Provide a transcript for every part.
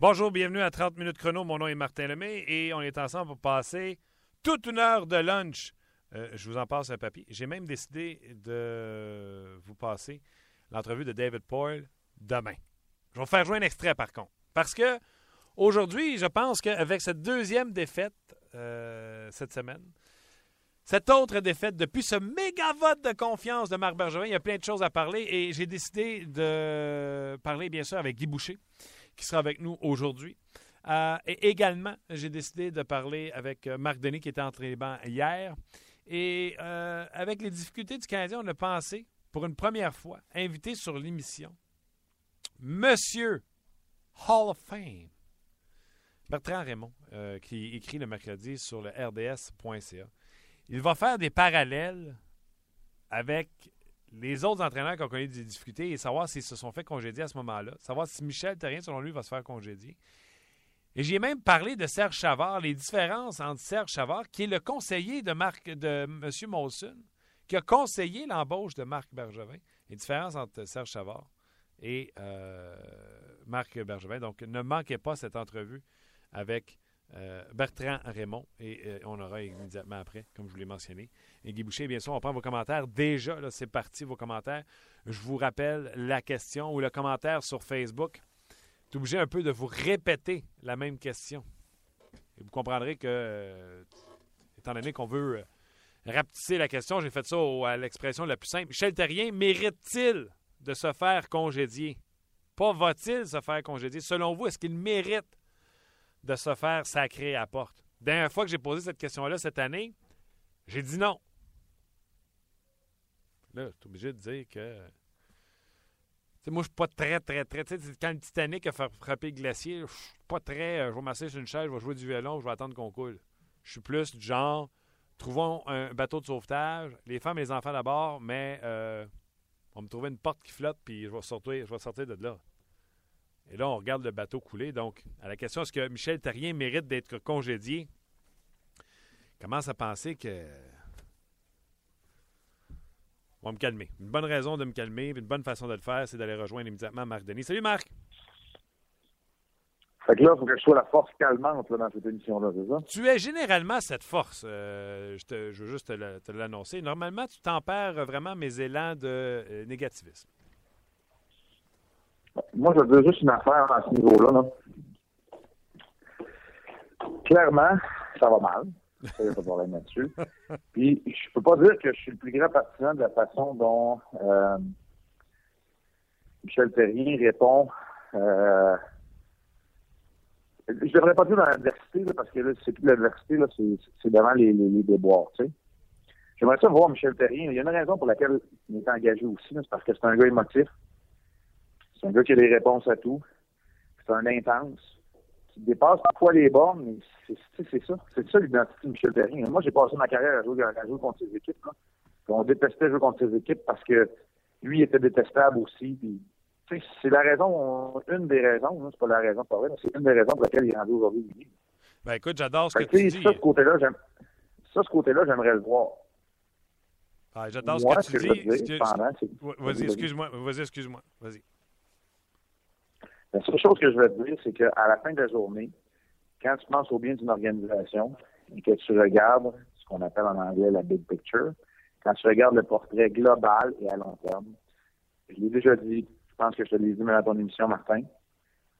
Bonjour, bienvenue à 30 minutes chrono. Mon nom est Martin Lemay et on est ensemble pour passer toute une heure de lunch. Euh, je vous en passe un papier. J'ai même décidé de vous passer l'entrevue de David Poyle demain. Je vais vous faire jouer un extrait par contre. Parce que aujourd'hui, je pense qu'avec cette deuxième défaite euh, cette semaine, cette autre défaite, depuis ce méga vote de confiance de Marc Bergevin, il y a plein de choses à parler et j'ai décidé de parler bien sûr avec Guy Boucher qui sera avec nous aujourd'hui. Euh, et également, j'ai décidé de parler avec euh, Marc Denis qui était entre les bancs hier. Et euh, avec les difficultés du Canadien, on a pensé, pour une première fois, inviter sur l'émission Monsieur Hall of Fame, Bertrand Raymond, qui écrit le mercredi sur le rds.ca. Il va faire des parallèles avec les autres entraîneurs qui ont connu des difficultés et savoir s'ils se sont fait congédier à ce moment-là, savoir si Michel Terrien, selon lui, va se faire congédier. Et j'ai même parlé de Serge Chavard, les différences entre Serge Chavard, qui est le conseiller de, Marc, de M. Molson, qui a conseillé l'embauche de Marc Bergevin, les différences entre Serge Chavard et euh, Marc Bergevin. Donc, ne manquez pas cette entrevue avec euh, Bertrand Raymond, et euh, on aura immédiatement après, comme je vous l'ai mentionné. Et Guy Boucher, bien sûr, on prend vos commentaires. Déjà, c'est parti, vos commentaires. Je vous rappelle la question ou le commentaire sur Facebook. Tu obligé un peu de vous répéter la même question. Et vous comprendrez que, euh, étant donné qu'on veut rapetisser la question, j'ai fait ça à l'expression la plus simple. Michel Terrien mérite-t-il de se faire congédier? Pas va-t-il se faire congédier? Selon vous, est-ce qu'il mérite de se faire sacrer à porte? Dernière fois que j'ai posé cette question-là cette année, j'ai dit non. Là, je suis obligé de dire que. sais, moi, je suis pas très, très, très. Tu sais, quand le Titanic a frappé le glacier, je suis pas très. Euh, je vais m'asseoir sur une chaise, je vais jouer du violon, je vais attendre qu'on coule. Je suis plus du genre. Trouvons un bateau de sauvetage, les femmes et les enfants d'abord, mais euh, on me trouver une porte qui flotte, puis je vais sortir, je vais sortir de là. Et là, on regarde le bateau couler. Donc, à la question est-ce que Michel Terrien mérite d'être congédié, commence à penser que. On va me calmer. Une bonne raison de me calmer, une bonne façon de le faire, c'est d'aller rejoindre immédiatement Marc Denis. Salut Marc! Fait que là, il faut que je sois la force calmante dans cette émission-là, c'est ça? Tu es généralement cette force. Euh, je, veux juste te l'annoncer. Normalement, tu tempères vraiment mes élans de euh, négativisme. Moi, je veux juste une affaire à ce niveau-là. Là. Clairement, ça va mal. Il n'y a pas de problème là-dessus. Puis, je peux pas dire que je suis le plus grand partisan de la façon dont euh, Michel Terrien répond. Euh, je devrais pas dire dans l'adversité, parce que là, c'est plus l'adversité, là, c'est devant les, les, déboires, tu sais. J'aimerais ça voir Michel Terrien. Il y a une raison pour laquelle il est engagé aussi, c'est parce que c'est un gars émotif. C'est un gars qui a des réponses à tout. C'est un intense qui dépasse parfois les bornes, mais c'est ça. C'est ça l'identité de Michel Perrin. Moi, j'ai passé ma carrière à jouer, à jouer contre ses équipes. Là. On détestait jouer contre ses équipes parce que lui était détestable aussi. c'est la raison, une des raisons, c'est pas la raison pas vrai, c'est une des raisons pour laquelle il est rendu aujourd'hui. Ben écoute, j'adore ce que tu dis. Ça, ce côté-là. Ça, ce côté-là, j'aimerais le voir. Ah, j'adore ce que tu dis. Vas-y, excuse-moi. Vas-y, excuse-moi. Vas-y. La seule chose que je veux te dire, c'est qu'à la fin de la journée, quand tu penses au bien d'une organisation et que tu regardes ce qu'on appelle en anglais la big picture, quand tu regardes le portrait global et à long terme, je l'ai déjà dit, je pense que je te l'ai dit même à ton émission, Martin,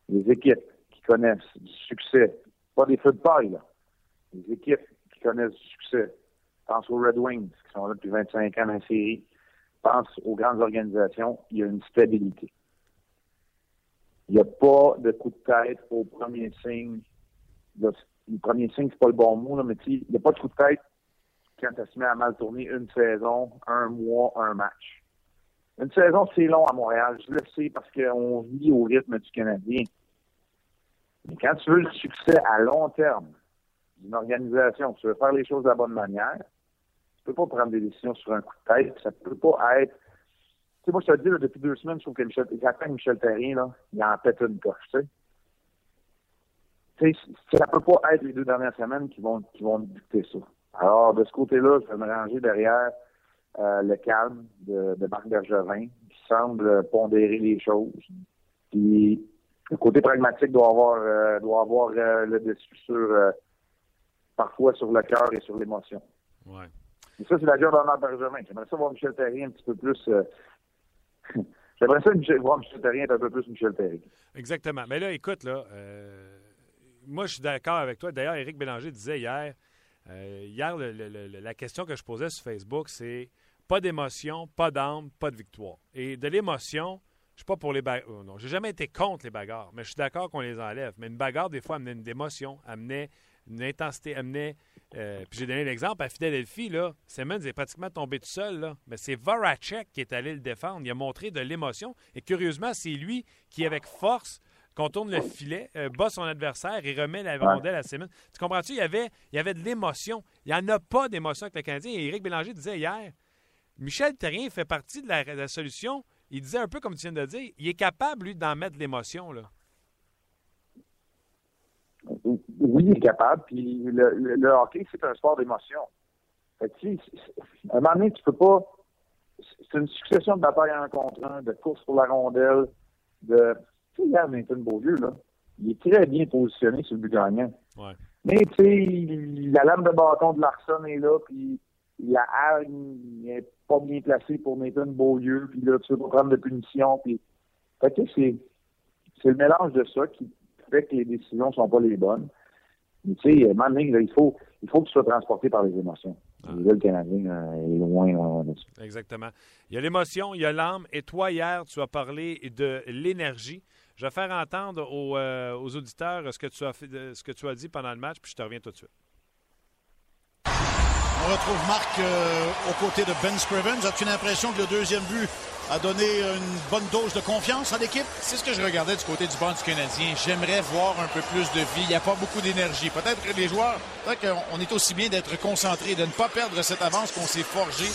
les équipes qui connaissent du succès, pas des feux de paille, là, les équipes qui connaissent du succès, pense aux Red Wings, qui sont là depuis 25 ans dans la série, pense aux grandes organisations, il y a une stabilité. Il n'y a pas de coup de tête au premier signe. Le, premier signe, c'est pas le bon mot, là, mais il n'y a pas de coup de tête quand ça se met à mal tourner une saison, un mois, un match. Une saison, c'est long à Montréal. Je le sais parce qu'on vit au rythme du Canadien. Mais quand tu veux le succès à long terme d'une organisation, tu veux faire les choses de la bonne manière, tu peux pas prendre des décisions sur un coup de tête. Ça peut pas être tu sais, moi, je te dis, depuis deux semaines, je trouve que Michel, j'attends Michel Terrien, là, il en pète une coche, tu sais. Tu sais, ça peut pas être les deux dernières semaines qui vont, qui vont dicter ça. Alors, de ce côté-là, je vais me ranger derrière euh, le calme de, de Marc Bergevin, qui semble pondérer les choses. Puis, le côté pragmatique doit avoir, doit avoir le dessus sur, parfois sur le cœur et sur l'émotion. Ouais. Et ça, c'est la job d'Armand Bergevin. J'aimerais ça voir Michel Terrien un petit peu plus. J'aimerais ça voir Michel Terrien être un peu plus Michel Terrien. Exactement. Mais là, écoute, là, moi, je suis d'accord avec toi. D'ailleurs, Éric Bélanger disait hier, euh, hier, la question que je posais sur Facebook, c'est pas d'émotion, pas d'âme, pas de victoire. Et de l'émotion, je suis pas pour les bagarres. Oh non, j'ai jamais été contre les bagarres, mais je suis d'accord qu'on les enlève. Mais une bagarre, des fois, amenait une émotion, amenait une intensité, amenait. Euh, puis j'ai donné l'exemple à Philadelphie, là. Simmons est pratiquement tombé tout seul, là. Mais c'est Voracek qui est allé le défendre. Il a montré de l'émotion. Et curieusement, c'est lui qui, avec force, contourne le filet, euh, bat son adversaire et remet la rondelle à Simmons. Tu comprends-tu? Il y avait, il y avait de l'émotion. Il n'y en a pas d'émotion avec le Canadien. Et Éric Bélanger disait hier, Michel Terrien fait partie de la, solution. Il disait un peu comme tu viens de dire, il est capable, lui, d'en mettre de l'émotion, là. Oui, il est capable. Puis le, hockey, c'est un sport d'émotion. À un moment donné, tu peux pas. C'est une succession de batailles en contre un, de courses pour la rondelle, de tu sais, Nathan Beaulieu, là, il est très bien positionné sur le but gagnant. Ouais. Mais, tu sais, la lame de bâton de Larson est là, puis la hargne n'est pas bien placée pour Nathan Beaulieu, puis là, tu veux pas prendre de punition, puis... Fait que c'est, c'est le mélange de ça qui fait que les décisions sont pas les bonnes. Mais, tu sais, maintenant, il faut, il faut que tu sois transporté par les émotions. Ah. le Canadien euh, est loin, loin Exactement. Il y a l'émotion, il y a l'âme. Et toi, hier, tu as parlé de l'énergie. Je vais faire entendre euh, aux, auditeurs ce que, tu as fait, ce que tu as dit pendant le match, puis je te reviens tout de suite. On retrouve Marc euh, aux côtés de Ben Scrivens. As-tu l'impression que le deuxième but a donné une bonne dose de confiance à l'équipe? C'est ce que je regardais du côté du banc du Canadien. J'aimerais voir un peu plus de vie. Il n'y a pas beaucoup d'énergie. Peut-être que les joueurs, peut-être qu'on est aussi bien d'être concentré, de ne pas perdre cette avance qu'on s'est forgé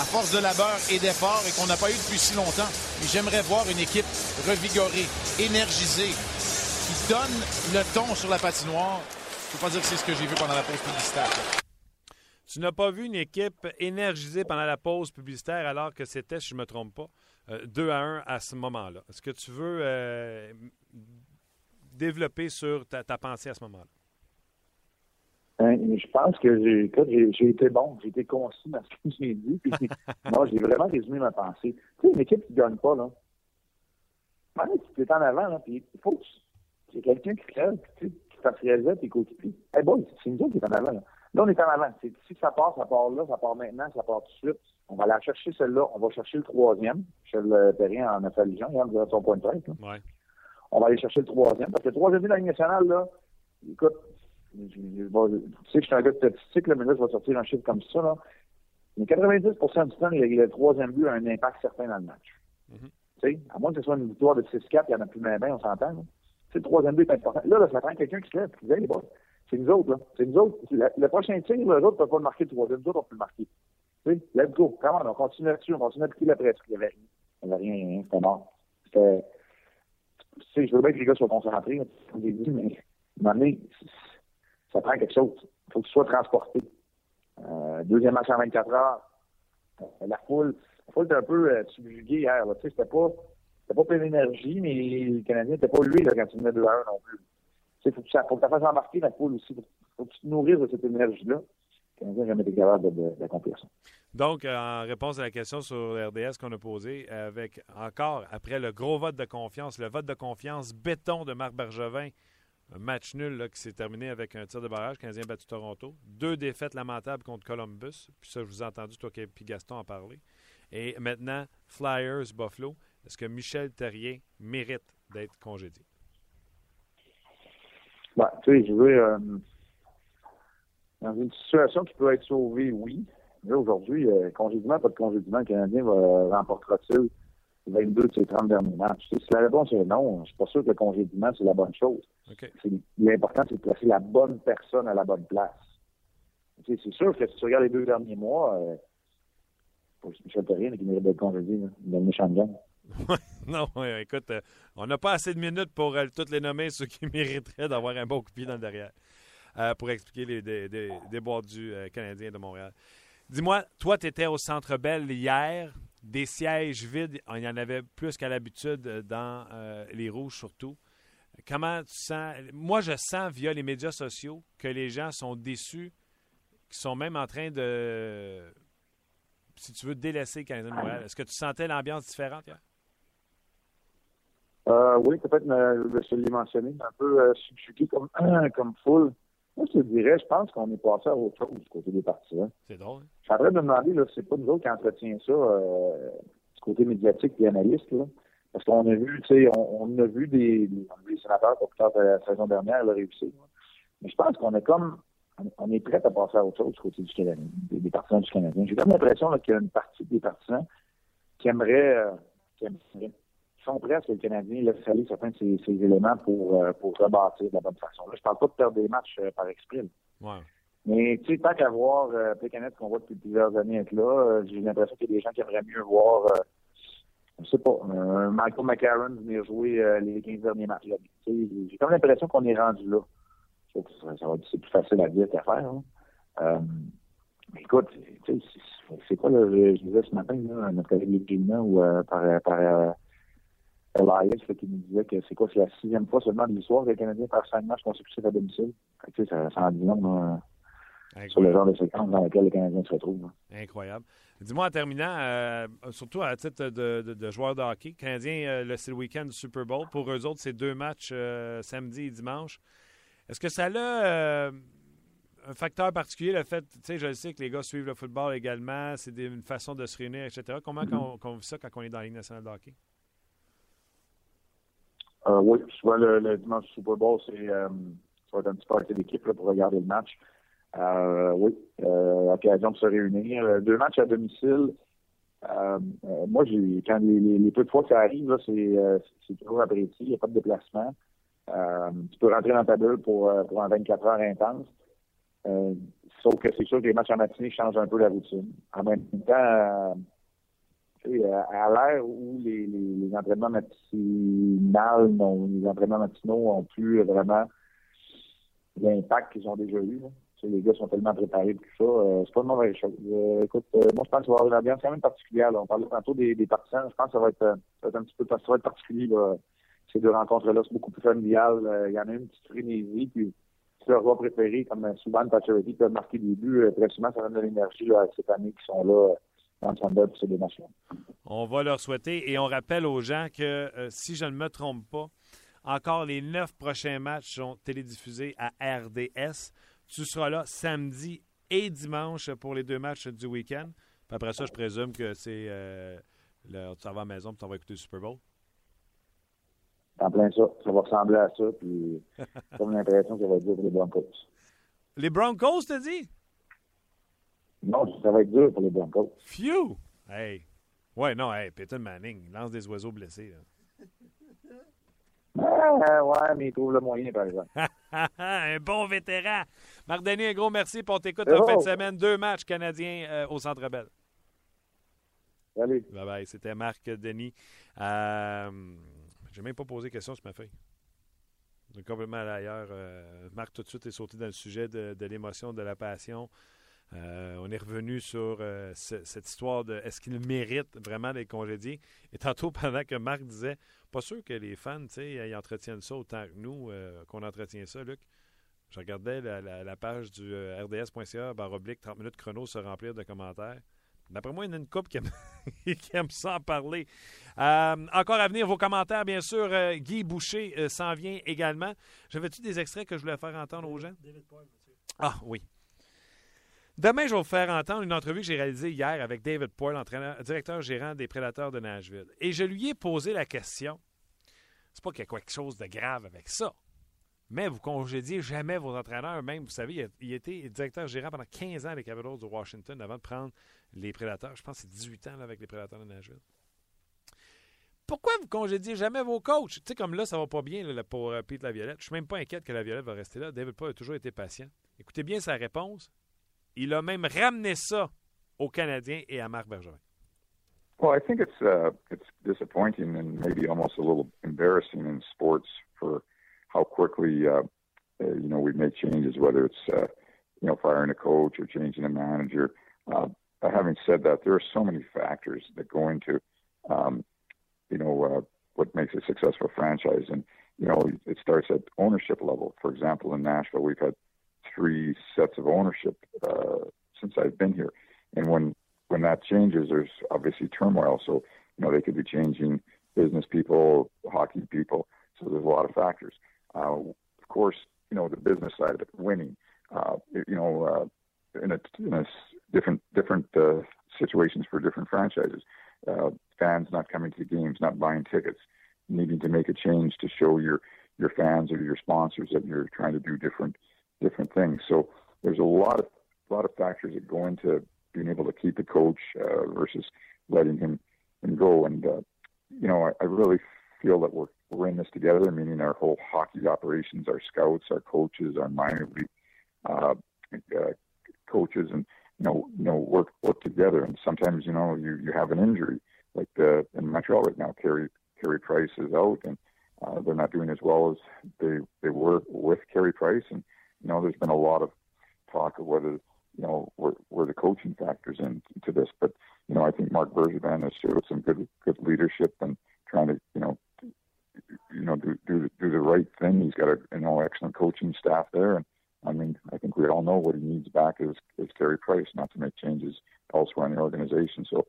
à force de labeur et d'effort et qu'on n'a pas eu depuis si longtemps. Mais j'aimerais voir une équipe revigorée, énergisée, qui donne le ton sur la patinoire. Je ne peux pas dire que c'est ce que j'ai vu pendant la pause publicitaire. Tu n'as pas vu une équipe énergisée pendant la pause publicitaire alors que c'était, si je ne me trompe pas, 2 euh, à 1 à ce moment-là. Est-ce que tu veux euh, développer sur ta, pensée à ce moment-là? Ben, je pense que j'ai été bon, j'ai été concis dans ce que j'ai dit. non, j'ai vraiment résumé ma pensée. Tu sais, une équipe qui ne gagne pas, là, tu es en avant, là, puis il faut que c'est quelqu'un qui crève, qui fasse réaliser tes coéquipiers. Eh hey boy, c'est une autres qui est en avant, là. Là, on est en avant. Si ça part, ça part là, ça part maintenant, ça part tout de suite. On va aller chercher celle-là. On va chercher le troisième. Michel Perrien en a fait allusion, il a son point de tête. Ouais. On va aller chercher le troisième. Parce que le troisième de la Ligue nationale, là, écoute, tu sais que je suis un gars de statistique, là, mais là, je vais sortir un chiffre comme ça. Là. Mais 90% du temps, le, troisième but a un impact certain dans le match. Mm-hmm. Tu sais, à moins que ce soit une victoire de 6-4, il y en a plus bien, on s'entend. Le troisième but est important. Là, là ça prend quelqu'un qui se lève, qui dit, les c'est nous autres, là. C'est nous autres. Le, prochain tir, les autres ne peuvent pas le marquer le troisième. Nous autres, on peut le marquer. Tu sais, let's go. Comment on continue là-dessus, on continue à piquer la presse. Il n'y avait rien. Il avait rien. C'était mort. C'était. Tu sais, je veux bien que les gars soient concentrés, comme j'ai dit, mais à un ça prend quelque chose. Il faut que tu sois transporté. Euh, deuxième match en 24 heures. Euh, la foule, la foule était un peu euh, subjuguée hier. Tu sais, c'était pas, pas plein d'énergie, mais les Canadiens n'étaient pas lui là, quand ils venaient de 1 non plus. Il faut, que tu fasses embarquer la poule aussi. Il faut que tu te nourrisses de cette énergie-là. Canadien n'a jamais été capable d'accomplir ça. Donc, euh, en réponse à la question sur RDS qu'on a posée, avec encore, après le gros vote de confiance, le vote de confiance béton de Marc Bergevin, un match nul qui s'est terminé avec un tir de barrage, Canadien battu Toronto, deux défaites lamentables contre Columbus, puis ça, je vous ai entendu, toi et Gaston en parler. Et maintenant, Flyers, Buffalo. Est-ce que Michel Terrier mérite d'être congédié? Ben, tu sais, je veux, euh, dans une situation qui peut être sauvée, oui. Mais aujourd'hui, euh, congédiement, pas de congédiement, le Canadien va, remportera-t-il 22 de ses 30 derniers matchs? si la réponse est non, je suis pas sûr que le congédiement, c'est la bonne chose. L'important, c'est de placer la bonne personne à la bonne place. c'est sûr que si tu regardes les deux derniers mois, euh, pour Michel Terrien qui mérite d'être congédié, dans le méchant gang. non, écoute, euh, on n'a pas assez de minutes pour euh, toutes les nommer, ceux qui mériteraient d'avoir un bon coup de pied dans le derrière, euh, pour expliquer les déboires du Canadien de Montréal. Dis-moi, toi, tu étais au Centre Bell hier, des sièges vides, il y en avait plus qu'à l'habitude dans les Rouges surtout. Comment tu sens. Moi, je sens via les médias sociaux que les gens sont déçus, qui sont même en train de, si tu veux, délaisser le Canadien de Montréal. Est-ce que tu sentais l'ambiance différente hier? Euh, oui, peut-être, je l'ai mentionné, un peu euh, comme, comme foule. Moi, je te dirais, je pense qu'on est passé à autre chose du côté des partisans. C'est drôle. Hein? Je suis en train de me demander, là, c'est pas nous autres qui entretient ça euh, du côté médiatique et analyste, là. Parce qu'on a vu, tu sais, on, on, a vu des, des, sénateurs pour plus tard la saison dernière le réussir. Mais je pense qu'on est comme on est prêt à passer à autre chose du côté du Canadien, des, partisans du Canadien. J'ai comme l'impression qu'il y a une partie des partisans qui aimeraient, euh, qui aimeraient sont prêts à ce que le Canadien laisse aller certains de ces, ces éléments pour, euh, pour rebâtir de la bonne façon. Là, je parle pas de perdre des matchs euh, par exprès. Ouais. Mais tu sais, tant qu'à voir euh, Pécanet qu'on voit depuis plusieurs années être là, j'ai l'impression qu'il y a des gens qui aimeraient mieux voir je sais pas, euh, Michael McCarron venir jouer euh, les 15 derniers matchs. J'ai comme l'impression qu'on est rendu là. Ça, ça va c'est plus facile à dire qu'à faire. Hein. Euh, écoute, c'est quoi, là, je, je, disais ce matin, là, notre collègue Gina ou euh, par, par qui nous disait que c'est quoi, c'est la sixième fois seulement de l'histoire que les Canadiens perdent cinq matchs consécutifs à domicile. Fait que, ça, ça en dit long sur le genre de séquence dans laquelle les Canadiens se retrouvent. Incroyable. Dis-moi en terminant, euh, surtout à titre de, de, de joueur de hockey, Canadien, euh, le, c'est le week-end du Super Bowl. Pour eux autres, c'est deux matchs euh, samedi et dimanche. Est-ce que ça a un facteur particulier, le fait, tu sais, je sais que les gars suivent le football également, c'est une façon de se réunir, etc. Comment on, vit ça quand on est dans la Ligue nationale de hockey? Oui, souvent le, le, dimanche du Super Bowl, c'est ça va être un petit party d'équipe pour regarder le match. Euh, oui, euh, occasion de se réunir. Euh, deux matchs à domicile. Euh, euh, moi, j'ai quand les, les, peu de fois que ça arrive, c'est toujours apprécié. Il n'y a pas de déplacement. tu peux rentrer dans ta bulle pour, pour un 24 heures intense. sauf que c'est sûr que les matchs en matinée changent un peu la routine. En même temps, à l'ère où les, les, les entraînements matinaux, les entraînements matinaux ont plus vraiment l'impact qu'ils ont déjà eu. Là les gars sont tellement préparés tout ça. Euh, c'est pas une mauvaise chose. Euh, écoute, euh, moi, je pense que ça va avoir une ambiance quand même particulière. On parlait tantôt des, des, partisans. Je pense que ça va être, ça va être un petit peu ça va être particulier, ces deux rencontres-là. C'est beaucoup plus familial. Il y en a une petite frénésie. Puis, si leur roi préféré, comme souvent Pacioretty, peut marquer des buts, très souvent, ça donne de l'énergie à cette année qui sont là nations. On va leur souhaiter et on rappelle aux gens que, si je ne me trompe pas, encore les neuf prochains matchs sont télédiffusés à RDS. Tu seras là samedi et dimanche pour les deux matchs du week-end. Puis après ça, je présume que c'est euh, le, tu vas à la maison et tu vas écouter le Super Bowl. En plein ça. Ça va ressembler à ça. Puis j'ai l'impression que ça va être dur pour les Broncos. Les Broncos, t'as dit? Non, ça va être dur pour les Broncos. Phew! Hey! Ouais, non, hey, Peyton Manning lance des oiseaux blessés. Là. Ah, ouais, mais il trouve le moyen, par exemple. un bon vétéran. Marc Denis, un gros merci pour t'écoute en fin de semaine. Deux matchs canadiens euh, au Centre Bell. Salut. Bye bye. C'était Marc Denis. Euh, J'ai même pas posé question sur ma feuille. Complètement ailleurs. Euh, Marc, tout de suite, est sauté dans le sujet de, de l'émotion, de la passion. Euh, on est revenu sur euh, cette histoire de est-ce qu'il mérite vraiment d'être congédié? Et tantôt, pendant que Marc disait, pas sûr que les fans, tu sais, ils entretiennent ça autant que nous, euh, qu'on entretient ça, Luc. Je regardais la, page du rds.ca, barre oblique, 30 minutes chrono se remplir de commentaires. D'après moi, il y en a une couple qui aime, qui aime ça en parler. encore à venir, vos commentaires, bien sûr. Guy Boucher s'en vient également. J'avais-tu des extraits que je voulais faire entendre aux gens? Ah oui. Demain, je vais vous faire entendre une entrevue que j'ai réalisée hier avec David Poyle, directeur gérant des Prédateurs de Nashville. Et je lui ai posé la question. C'est pas qu'il y a quelque chose de grave avec ça. Mais vous congédiez jamais vos entraîneurs. Même, vous savez, il, était directeur gérant pendant 15 ans les Capitals de Washington avant de prendre les Prédateurs. Je pense que c'est 18 ans avec les Prédateurs de Nashville. Pourquoi vous congédiez jamais vos coachs? Tu sais, comme là, ça va pas bien pour euh, Pete Laviolette. Je suis même pas inquiète que Laviolette va rester là. David Poyle a toujours été patient. Écoutez bien sa réponse. Il a même ramené ça aux Canadiens et à Marc Bergevin. Well, I think it's uh, it's disappointing and maybe almost a little embarrassing in sports for how quickly uh, uh, you know we make changes, whether it's uh, you know firing a coach or changing a manager. Uh, having said that, there are so many factors that go into um, you know uh, what makes a successful franchise, and you know, it starts at ownership level. For example, in Nashville, we've had three sets of ownership uh, since I've been here, and when when that changes, there's obviously turmoil. So you know, they could be changing business people, hockey people. So there's a lot of factors. Uh, of course, you know, the business side of it, winning. Uh, you know, uh, in a, in a different different uh, situations for different franchises. Uh, fans not coming to the games, not buying tickets, needing to make a change to show your your fans or your sponsors that you're trying to do different different things. So there's a lot of a lot of factors that go into being able to keep a coach uh, versus letting him him go. And uh, you know, I, I really feel that we're we're in this together. Meaning our whole hockey operations, our scouts, our coaches, our minor league uh, uh, coaches, and you know, you know, work work together. And sometimes, you know, you you have an injury, like the in Montreal right now, Carey Carey Price is out, and uh, they're not doing as well as they they were with Carey Price. And you know, there's been a lot of talk of whether you know where, where the coaching factors into this. But you know, I think Mark Bergevin has showed some good good leadership and trying to you know you know do do do the right thing. He's got a you know excellent coaching staff there, and I mean, I think we all know what he needs back is, is Carey Price, not to make changes elsewhere in the organization. So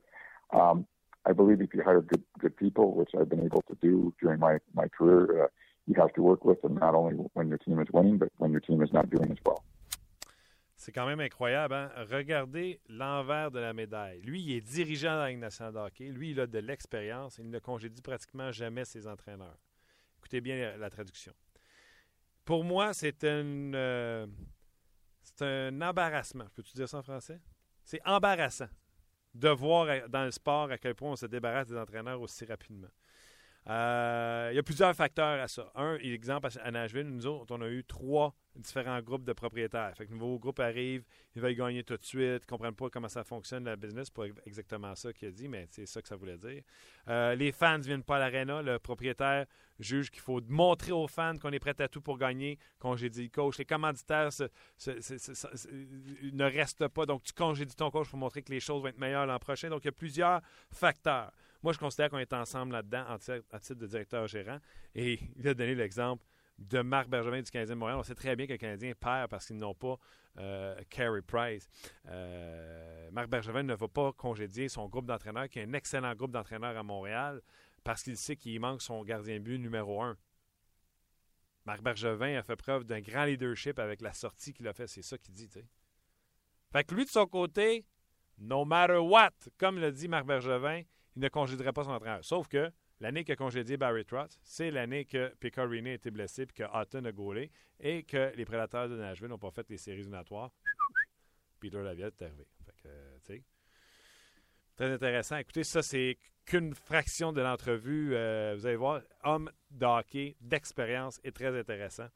um, I believe if you hire good good people, which I've been able to do during my, my career, uh, you have to work with them not only when your team is winning, but when your team is not doing as well. C'est quand même incroyable. Hein? Regardez l'envers de la médaille. Lui, il est dirigeant dans la Ligue nationale de. Lui, il a de l'expérience. Il ne congédie pratiquement jamais ses entraîneurs. Écoutez bien la, la traduction. Pour moi, c'est un, euh, c'est un embarrassement. Peux-tu dire ça en français? C'est embarrassant de voir dans le sport à quel point on se débarrasse des entraîneurs aussi rapidement. Euh, il y a plusieurs facteurs à ça. Un, exemple, à Nashville, nous autres, on a eu trois différents groupes de propriétaires. Fait que le nouveau groupe arrive, ils veulent gagner tout de suite, ne comprennent pas comment ça fonctionne la business, pas exactement ça qu'il a dit, mais c'est ça que ça voulait dire. Euh, les fans ne viennent pas à l'aréna, le propriétaire juge qu'il faut montrer aux fans qu'on est prêt à tout pour gagner, congédie le coach. Les commanditaires ne restent pas, donc tu congédies ton coach pour montrer que les choses vont être meilleures l'an prochain. Donc il y a plusieurs facteurs. Moi, je considère qu'on est ensemble là-dedans en titre de directeur gérant. Et il a donné l'exemple de Marc Bergevin du Canadien de Montréal. On sait très bien que le Canadien perd parce qu'ils n'ont pas euh, Carey Price. Euh, Marc Bergevin ne va pas congédier son groupe d'entraîneurs, qui est un excellent groupe d'entraîneurs à Montréal, parce qu'il sait qu'il manque son gardien but numéro un. Marc Bergevin a fait preuve d'un grand leadership avec la sortie qu'il a fait. C'est ça qu'il dit. Fait que lui, de son côté, no matter what, comme le dit Marc Bergevin, il ne congédierait pas son entraîneur. Sauf que l'année qu'a congédié Barry Trotz, c'est l'année que Picarini a été blessé puis que Hutton a gaulé et que les prédateurs de Nashville n'ont pas fait les séries éliminatoires. Peter Laviette est arrivé. Fait très intéressant. Écoutez, ça, c'est qu'une fraction de l'entrevue. Euh, vous allez voir, homme de hockey, d'expérience et très intéressant.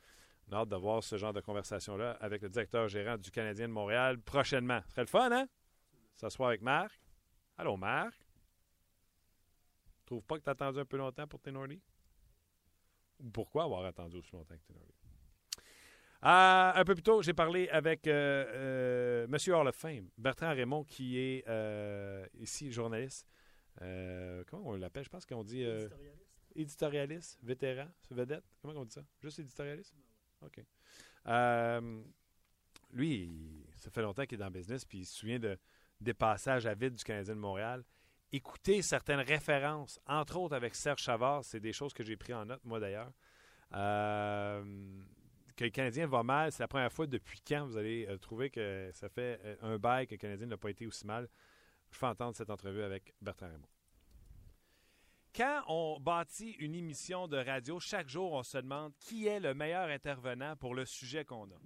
On a hâte de voir ce genre de conversation-là avec le directeur gérant du Canadien de Montréal prochainement. Ce serait le fun, hein? S'asseoir avec Marc. Allô, Marc? Trouve pas que tu as attendu un peu longtemps pour Tenordi? Ou pourquoi avoir attendu aussi longtemps que Tenordi? Euh, un peu plus tôt, j'ai parlé avec euh, euh, Monsieur Hall of Fame, Bertrand Raymond, qui est euh, ici journaliste. comment on l'appelle? Je pense qu'on dit... éditorialiste. Éditorialiste, vétéran, vedette. Comment on dit ça? Juste éditorialiste? OK. lui, ça fait longtemps qu'il est dans le business, puis il se souvient de, des passages à vide du Canadien de Montréal écouter certaines références, entre autres avec Serge Chavard, c'est des choses que j'ai pris en note, moi d'ailleurs. Euh, que le Canadien va mal, c'est la première fois depuis quand vous allez euh, trouver que ça fait euh, un bail que le Canadien n'a pas été aussi mal. Je fais entendre cette entrevue avec Bertrand Raymond. Quand on bâtit une émission de radio, chaque jour, on se demande qui est le meilleur intervenant pour le sujet qu'on a.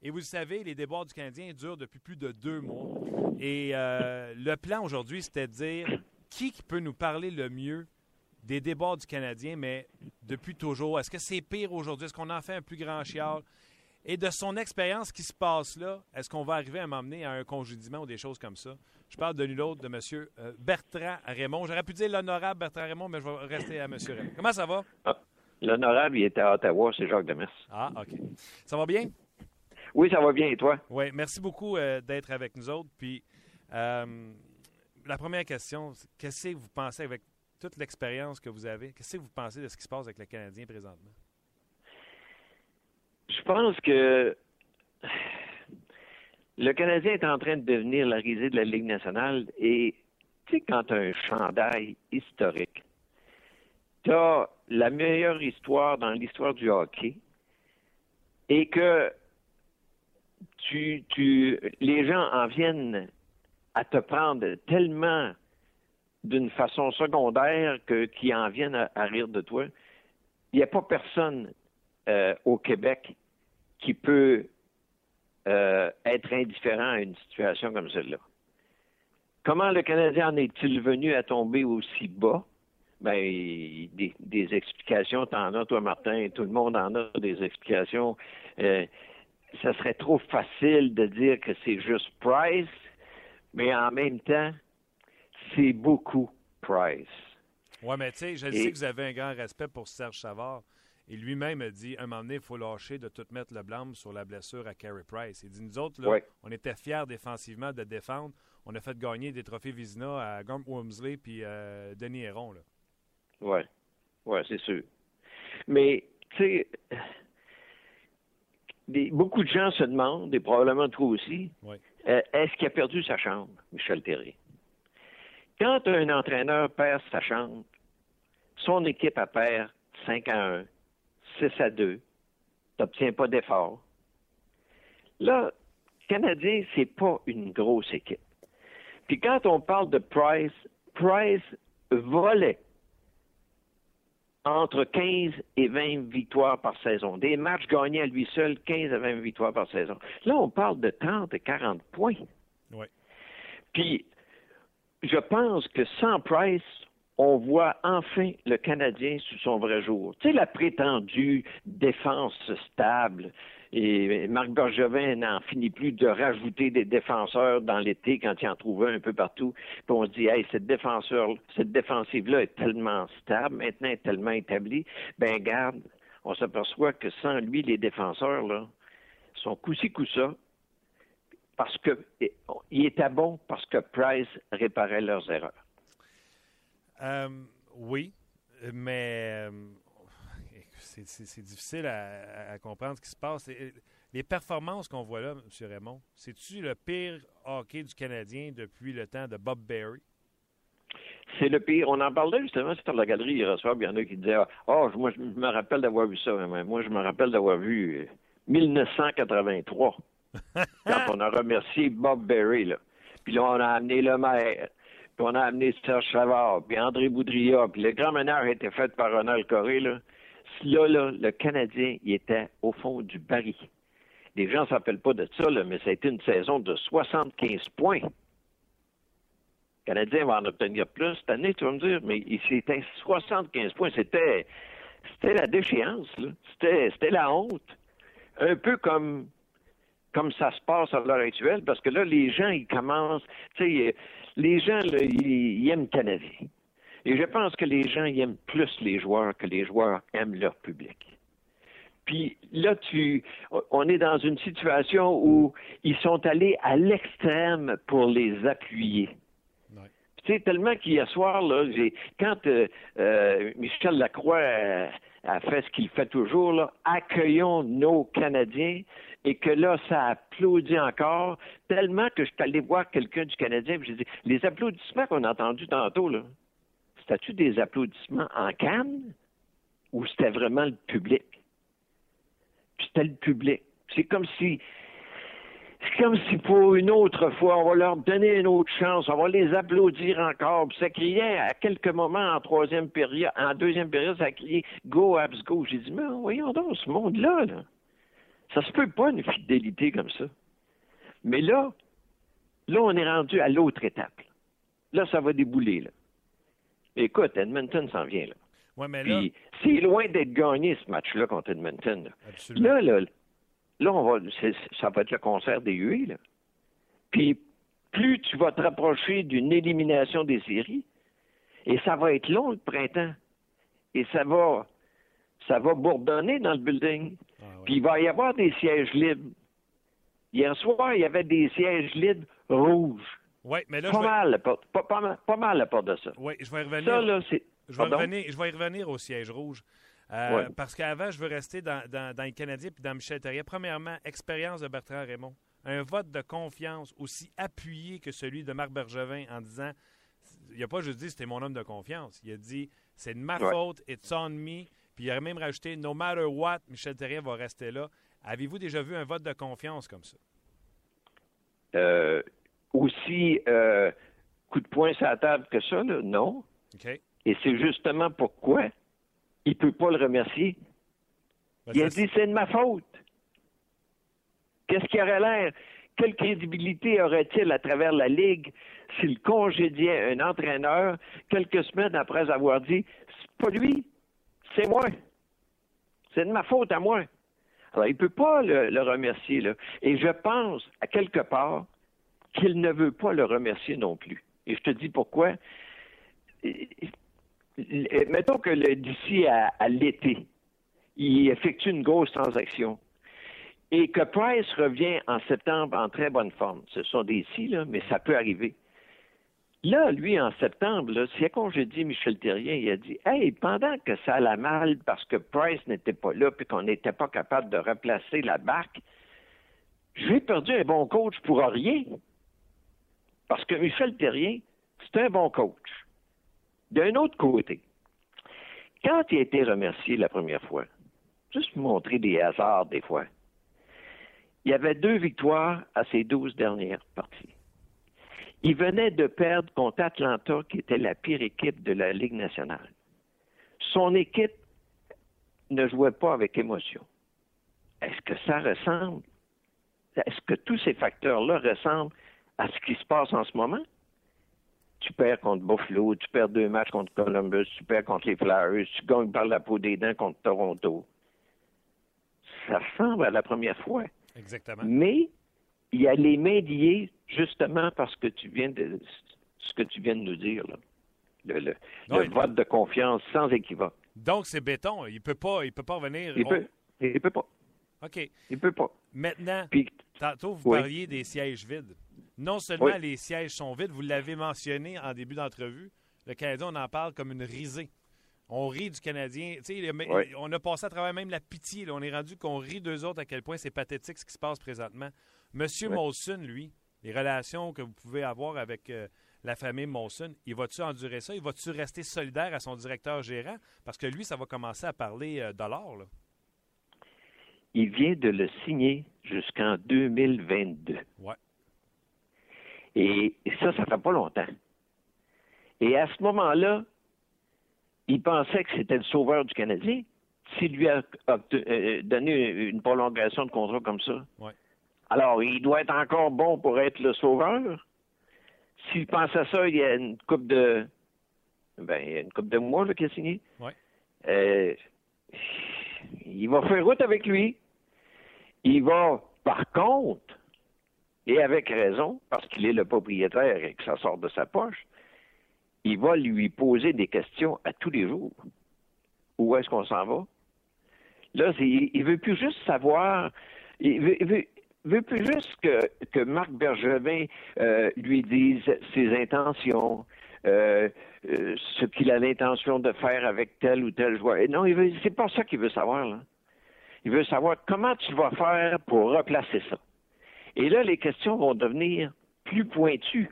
Et vous savez, les débats du Canadien durent depuis plus de deux mois. Et le plan aujourd'hui, c'était de dire qui peut nous parler le mieux des débats du Canadien, mais depuis toujours? Est-ce que c'est pire aujourd'hui? Est-ce qu'on en fait un plus grand chial? Et de son expérience qui se passe là, est-ce qu'on va arriver à m'emmener à un congédiement ou des choses comme ça? Je parle de nul autre de M. Euh, Bertrand Raymond. J'aurais pu dire l'honorable Bertrand Raymond, mais je vais rester à M. Raymond. Comment ça va? Ah, l'honorable, il était à Ottawa, c'est Jacques Demers. Ah, OK. Ça va bien? Oui, ça va bien. Et toi? Oui, merci beaucoup euh, d'être avec nous autres. Puis, euh, la première question, qu'est-ce que vous pensez avec toute l'expérience que vous avez? Qu'est-ce que vous pensez de ce qui se passe avec le Canadien présentement? je pense que le Canadien est en train de devenir la risée de la Ligue nationale et tu sais, quand tu as un chandail historique, tu as la meilleure histoire dans l'histoire du hockey et que tu, tu, les gens en viennent à te prendre tellement d'une façon secondaire que qui en viennent à, rire de toi. Il n'y a pas personne euh, au Québec qui peut euh, être indifférent à une situation comme celle-là. Comment le Canadien en est-il venu à tomber aussi bas? Ben, des, des explications, t'en as, toi, Martin, tout le monde en a des explications. Euh, ça serait trop facile de dire que c'est juste Price, mais en même temps, c'est beaucoup Price. Oui, mais tu sais, je sais que vous avez un grand respect pour Serge Savard. Et lui-même a dit, un moment donné, il faut lâcher de tout mettre le blâme sur la blessure à Carey Price. Il dit, nous autres, là, on était fiers défensivement de défendre. On a fait gagner des trophées Vizina à Gump Wormsley puis euh, Denis Héron. Oui, ouais, c'est sûr. Mais, tu sais, beaucoup de gens se demandent, et probablement toi aussi, euh, est-ce qu'il a perdu sa chambre, Michel Terry? Quand un entraîneur perd sa chambre, son équipe a perd 5 à 1, 6 à 2, n'obtient pas d'effort. Là, Canadien, c'est pas une grosse équipe. Puis quand on parle de Price, Price volait entre 15 et 20 victoires par saison. Des matchs gagnés à lui seul, 15 à 20 victoires par saison. Là, on parle de 30 et 40 points. Oui. Puis, je pense que sans Price, on voit enfin le Canadien sous son vrai jour. Tu sais, la prétendue défense stable. Et Marc Bergevin n'en finit plus de rajouter des défenseurs dans l'été quand il en trouve un, un peu partout. Puis on se dit, hey, cette défenseur, cette défensive-là est tellement stable, maintenant est tellement établie. Ben, garde, on s'aperçoit que sans lui, les défenseurs, là, sont coup-ci, coup-ça. Parce que, il était bon parce que Price réparait leurs erreurs. Euh, oui, mais euh, c'est difficile à, comprendre ce qui se passe. Les performances qu'on voit là, M. Raymond, c'est-tu le pire hockey du Canadien depuis le temps de Bob Berry? C'est le pire. On en parlait justement sur la galerie hier soir. Il y en a qui disaient Ah, oh, moi, je me rappelle d'avoir vu ça. moi, je me rappelle d'avoir vu 1983, quand on a remercié Bob Berry. Là. Puis là, on a amené le maire puis on a amené Serge Savard, puis André Boudria, puis le grand meneur a été fait par Ronald Coré, là. Là, là, le Canadien, il était au fond du baril. Les gens ne s'appellent pas de ça, mais ça a été une saison de 75 points. Le Canadien va en obtenir plus cette année, tu vas me dire, mais c'était 75 points. C'était, c'était la déchéance. C'était, c'était la honte. Un peu comme, comme ça se passe à l'heure actuelle, parce que là, les gens, ils commencent, les gens, ils, aiment le Canadien. Et je pense que les gens aiment plus les joueurs que les joueurs aiment leur public. Puis là, tu, on est dans une situation où ils sont allés à l'extrême pour les appuyer. Tu sais, tellement qu'hier soir, là, quand euh, euh, Michel Lacroix a, fait ce qu'il fait toujours, là, accueillons nos Canadiens, et que là, ça applaudit encore, tellement que je suis allé voir quelqu'un du Canadien, et j'ai dit, les applaudissements qu'on a entendus tantôt, là, c'était-tu des applaudissements en canne ou c'était vraiment le public? Puis c'était le public. C'est comme si c'est comme si pour une autre fois, on va leur donner une autre chance, on va les applaudir encore. Puis ça criait à quelques moments en troisième période, en deuxième période, ça criait Go Abs Go. J'ai dit, mais voyons donc, ce monde-là, là. Ça se peut pas une fidélité comme ça. Mais là, là, on est rendu à l'autre étape. Là, ça va débouler. Là. Écoute, Edmonton s'en vient. Là. Ouais, mais là... c'est loin d'être gagné ce match-là contre Edmonton. Là, là, là, on va, ça va être le concert des huées. Là. Puis plus tu vas te rapprocher d'une élimination des séries, et ça va être long le printemps, et ça va, ça va bourdonner dans le building. Ah, Puis il va y avoir des sièges libres. Hier soir, il y avait des sièges libres rouges. Oui, mais là, pas, mal, pas, pas, mal, pas mal à part de ça. Oui, je vais revenir. Ça, là, c'est... Je vais, revenir, je vais y revenir au siège rouge. Euh, parce qu'avant, je veux rester dans, dans, les Canadiens puis dans Michel Terrier. Premièrement, expérience de Bertrand Raymond. Un vote de confiance aussi appuyé que celui de Marc Bergevin en disant il n'a pas juste dit c'était mon homme de confiance. Il a dit c'est de ma faute, it's on me. Puis il a même rajouté no matter what, Michel Terrier va rester là. Avez-vous déjà vu un vote de confiance comme ça? Euh, aussi, euh, coup de poing sur la table que ça, là, non. Et c'est justement pourquoi il ne peut pas le remercier. Ben, il a dit c'est de ma faute. Qu'est-ce qui aurait l'air? Quelle crédibilité aurait-il à travers la Ligue s'il congédiait un entraîneur quelques semaines après avoir dit c'est pas lui, c'est moi. C'est de ma faute à moi. Alors, il ne peut pas le, le remercier. Là. Et je pense, à quelque part, qu'il ne veut pas le remercier non plus. Et je te dis pourquoi. Mettons que d'ici à, l'été, il effectue une grosse transaction et que Price revient en septembre en très bonne forme. Ce sont des si, mais ça peut arriver. Là, lui, en septembre, là, si j'ai dit Michel Terrien, il a dit Hey, pendant que ça allait mal parce que Price n'était pas là et qu'on n'était pas capable de replacer la barque, j'ai perdu un bon coach pour rien. Parce que Michel Terrien, c'est un bon coach. D'un autre côté, quand il a été remercié la première fois, juste montrer des hasards des fois, il y avait deux victoires à ses douze dernières parties. Il venait de perdre contre Atlanta, qui était la pire équipe de la Ligue nationale. Son équipe ne jouait pas avec émotion. Est-ce que ça ressemble? Est-ce que tous ces facteurs-là ressemblent à ce qui se passe en ce moment. Tu perds contre Buffalo, tu perds deux matchs contre Columbus, tu perds contre les Flyers, tu gagnes par la peau des dents contre Toronto. Ça ressemble à la première fois. Exactement. Mais il y a les mains liées justement parce que tu viens de ce que tu viens de nous dire là. Le, vote de confiance sans équivoque. Donc c'est béton, il peut pas il peut pas revenir. Il peut il peut pas. OK. Il peut pas. Maintenant, tantôt vous parliez des sièges vides. Non seulement les sièges sont vides, vous l'avez mentionné en début d'entrevue, le Canadien, on en parle comme une risée. On rit du Canadien. On a passé à travers même la pitié. On est rendu qu'on rit d'eux autres à quel point c'est pathétique ce qui se passe présentement. Monsieur Molson, lui, les relations que vous pouvez avoir avec euh, la famille Molson, il va-tu endurer ça? Il va-tu rester solidaire à son directeur gérant? Parce que lui, ça va commencer à parler euh, dollars. Il vient de le signer jusqu'en 2022. Ouais. Et, ça, ça fait pas longtemps. Et à ce moment-là, il pensait que c'était le sauveur du Canadien. S'il lui a euh, donné une prolongation de contrat comme ça. Alors, il doit être encore bon pour être le sauveur. S'il pense à ça, il y a une coupe de. Ben, il y a une coupe de mois qu'il a signé. Euh, il va faire route avec lui. Il va, par contre, et avec raison, parce qu'il est le propriétaire et que ça sort de sa poche, il va lui poser des questions à tous les jours. Où est-ce qu'on s'en va? Là, il, ne veut plus juste savoir, il veut, veut, plus juste que, que Marc Bergevin euh, lui dise ses intentions, euh, euh, ce qu'il a l'intention de faire avec tel ou tel joueur. Non, il c'est pas ça qu'il veut savoir. Là. Il veut savoir comment tu vas faire pour replacer ça. Et là, les questions vont devenir plus pointues.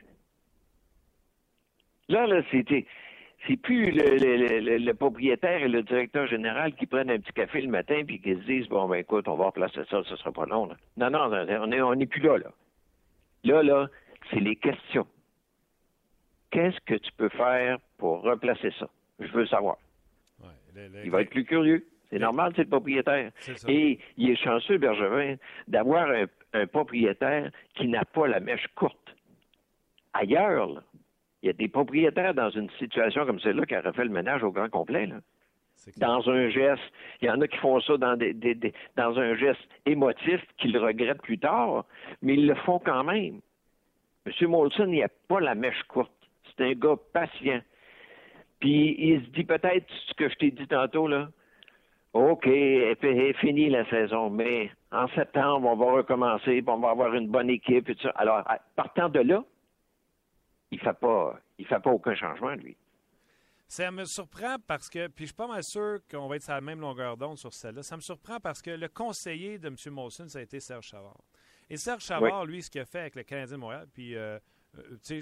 Là, là, c'était. C'est plus le, propriétaire et le directeur général qui prennent un petit café le matin puis qui se disent Bon, ben écoute, on va replacer ça, ce sera pas long. Non, non, on n'est on est plus là, là. Là, là, c'est les questions. Qu'est-ce que tu peux faire pour replacer ça? Je veux savoir. il va être plus curieux. C'est normal, c'est le propriétaire. Et il est chanceux, Bergevin, d'avoir un, propriétaire qui n'a pas la mèche courte. Ailleurs, il y a des propriétaires dans une situation comme celle-là qui auraient fait le ménage au grand complet. Dans un geste, il y en a qui font ça dans, dans un geste émotif qu'ils regrettent plus tard, mais ils le font quand même. M. Molson, il n'a pas la mèche courte. C'est un gars patient. Puis il se dit peut-être ce que je t'ai dit tantôt, là. OK, est fini la saison, mais en septembre, on va recommencer, puis on va avoir une bonne équipe et tout ça. Alors, partant de là, il ne fait pas il fait pas aucun changement, lui. Ça me surprend parce que, puis je suis pas mal sûr qu'on va être sur la même longueur d'onde sur celle-là. Ça me surprend parce que le conseiller de M. Molson, ça a été Serge Chavard. Et Serge Chavard, lui, ce qu'il a fait avec le Canadien de Montréal, puis, euh, euh, sais,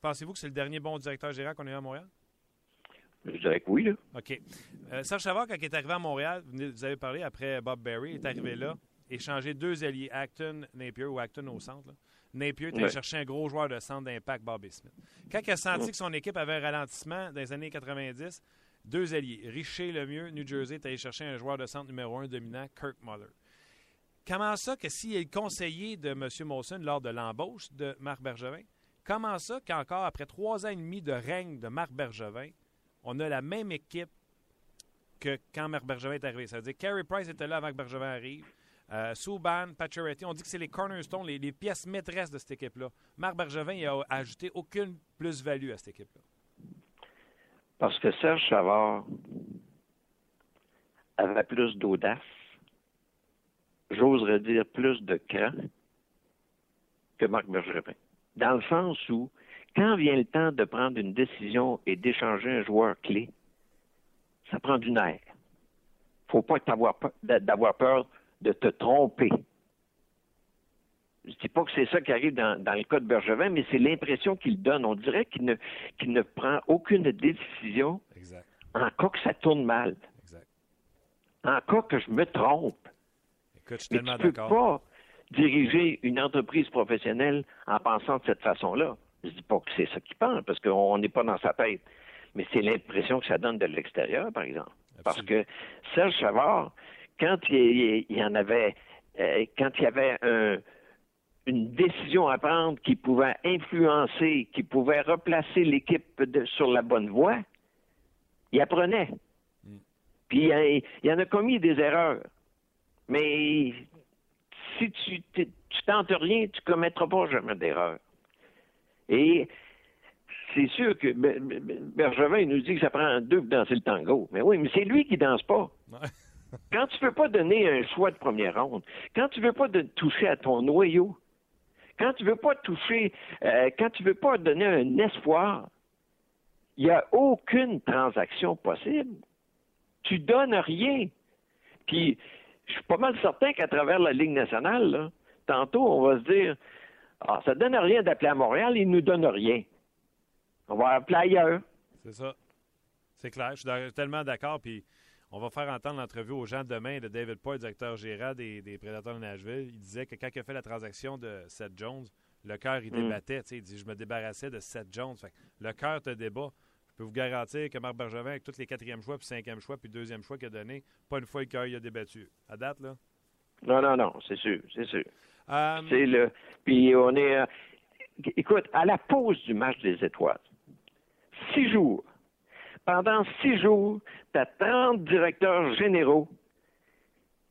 pensez-vous que c'est le dernier bon directeur général qu'on a eu à Montréal? Je dirais que oui, là. OK. Euh, Serge Chavard, quand il est arrivé à Montréal, vous avez parlé après Bob Berry, il est arrivé là, échangé deux alliés, Acton, Napier ou Acton au centre. Là. Napier était Ouais. chercher un gros joueur de centre d'impact, Bobby Smith. Quand il a senti que son équipe avait un ralentissement dans les années 90, deux alliés, Richer le mieux, New Jersey, est allé chercher un joueur de centre numéro un dominant, Kirk Muller. Comment ça que s'il est le conseiller de M. Molson lors de l'embauche de Marc Bergevin, comment ça qu'encore après trois ans et demi de règne de Marc Bergevin, on a la même équipe que quand Marc Bergevin est arrivé? Ça veut dire que Carey Price était là avant que Bergevin arrive. Euh, Subban, Pacioretty, on dit que c'est les cornerstones, les, pièces maîtresses de cette équipe-là. Marc Bergevin il a ajouté aucune plus-value à cette équipe-là. Parce que Serge Savard avait plus d'audace, j'oserais dire plus de cran que Marc Bergevin. Dans le sens où, quand vient le temps de prendre une décision et d'échanger un joueur clé, ça prend du nerf. faut pas t'avoir peur- d'avoir peur de te tromper. Je dis pas que c'est ça qui arrive dans, dans le cas de Bergevin, mais c'est l'impression qu'il donne. On dirait qu'il ne, qu'il ne prend aucune décision Exact. en cas que ça tourne mal, Exact. en cas que je me trompe. Écoute, je suis Mais tellement tu peux d'accord. pas diriger une entreprise professionnelle en pensant de cette façon-là. Je dis pas que c'est ça qu'il pense, parce qu'on n'est pas dans sa tête. Mais c'est l'impression que ça donne de l'extérieur, par exemple. Parce que Serge Chavard, quand il, il- en avait, euh, quand il y avait un- une décision à prendre qui pouvait influencer, qui pouvait replacer l'équipe sur la bonne voie, il apprenait. Puis il, il en a commis des erreurs. Mais si tu tu tentes rien, tu commettras pas jamais d'erreur. Et c'est sûr que Be- Be- Bergevin il nous dit que ça prend deux pour danser le tango. Mais oui, mais c'est lui qui danse pas. Quand tu veux pas donner un choix de première ronde, quand tu veux pas de- toucher à ton noyau, quand tu veux pas toucher, euh, quand tu veux pas donner un espoir, il n'y a aucune transaction possible. Tu donnes rien. Puis, je suis pas mal certain qu'à travers la Ligue nationale, là, tantôt, on va se dire Ah, ça donne rien d'appeler à Montréal, ils nous donnent rien. On va appeler ailleurs. C'est ça. C'est clair. Je suis tellement d'accord. Puis on va faire entendre l'entrevue aux gens demain de David Poy, directeur gérant des, des Prédateurs de Nashville. Il disait que quand il a fait la transaction de Seth Jones, le cœur, il Mm. débattait. Il dit Je me débarrassais de Seth Jones. Fait que le cœur te débat. Je peux vous garantir que Marc Bergevin, avec tous les quatrième choix, puis cinquième choix, puis deuxième choix qu'il a donné, pas une fois le cœur il a débattu. À date, là? Non, non, non, c'est sûr, c'est sûr. Euh, C'est le. Puis on est. euh, Écoute, à la pause du match des étoiles, six jours. Pendant six jours, tu as 30 directeurs généraux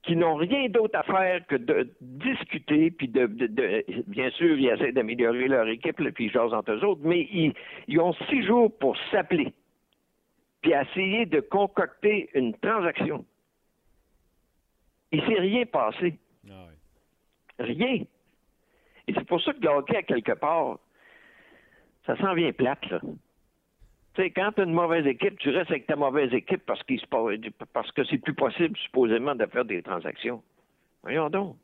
qui n'ont rien d'autre à faire que de discuter, puis de, bien sûr, ils essaient d'améliorer leur équipe, puis ils jasent entre eux autres, mais ils, ils ont six jours pour s'appeler, puis essayer de concocter une transaction. Il s'est rien passé. Rien. Et c'est pour ça que le hockey, à quelque part, ça s'en vient plate, là. Tu sais, quand tu as une mauvaise équipe, tu restes avec ta mauvaise équipe parce, qu'il se parce que c'est plus possible, supposément, de faire des transactions. Voyons donc.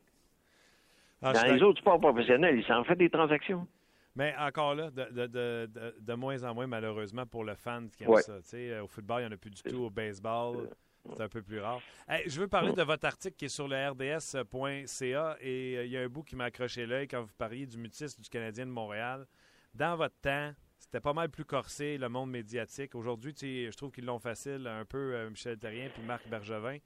Ah, Dans les autres sports professionnels, ils s'en font des transactions. Mais encore là, de, de- de- de- de moins en moins, malheureusement, pour le fan qui aime Ouais. ça. Tu sais, euh, au football, il n'y en a plus du tout. Au baseball, c'est un peu plus rare. Hey, je veux parler de votre article qui est sur le rds.ca et euh, il y a un bout qui m'a accroché l'œil quand vous parliez du mutisme du Canadien de Montréal. Dans votre temps, c'était pas mal plus corsé, le monde médiatique. Aujourd'hui, je trouve qu'ils l'ont facile, un peu euh, Michel Terrien puis Marc Bergevin.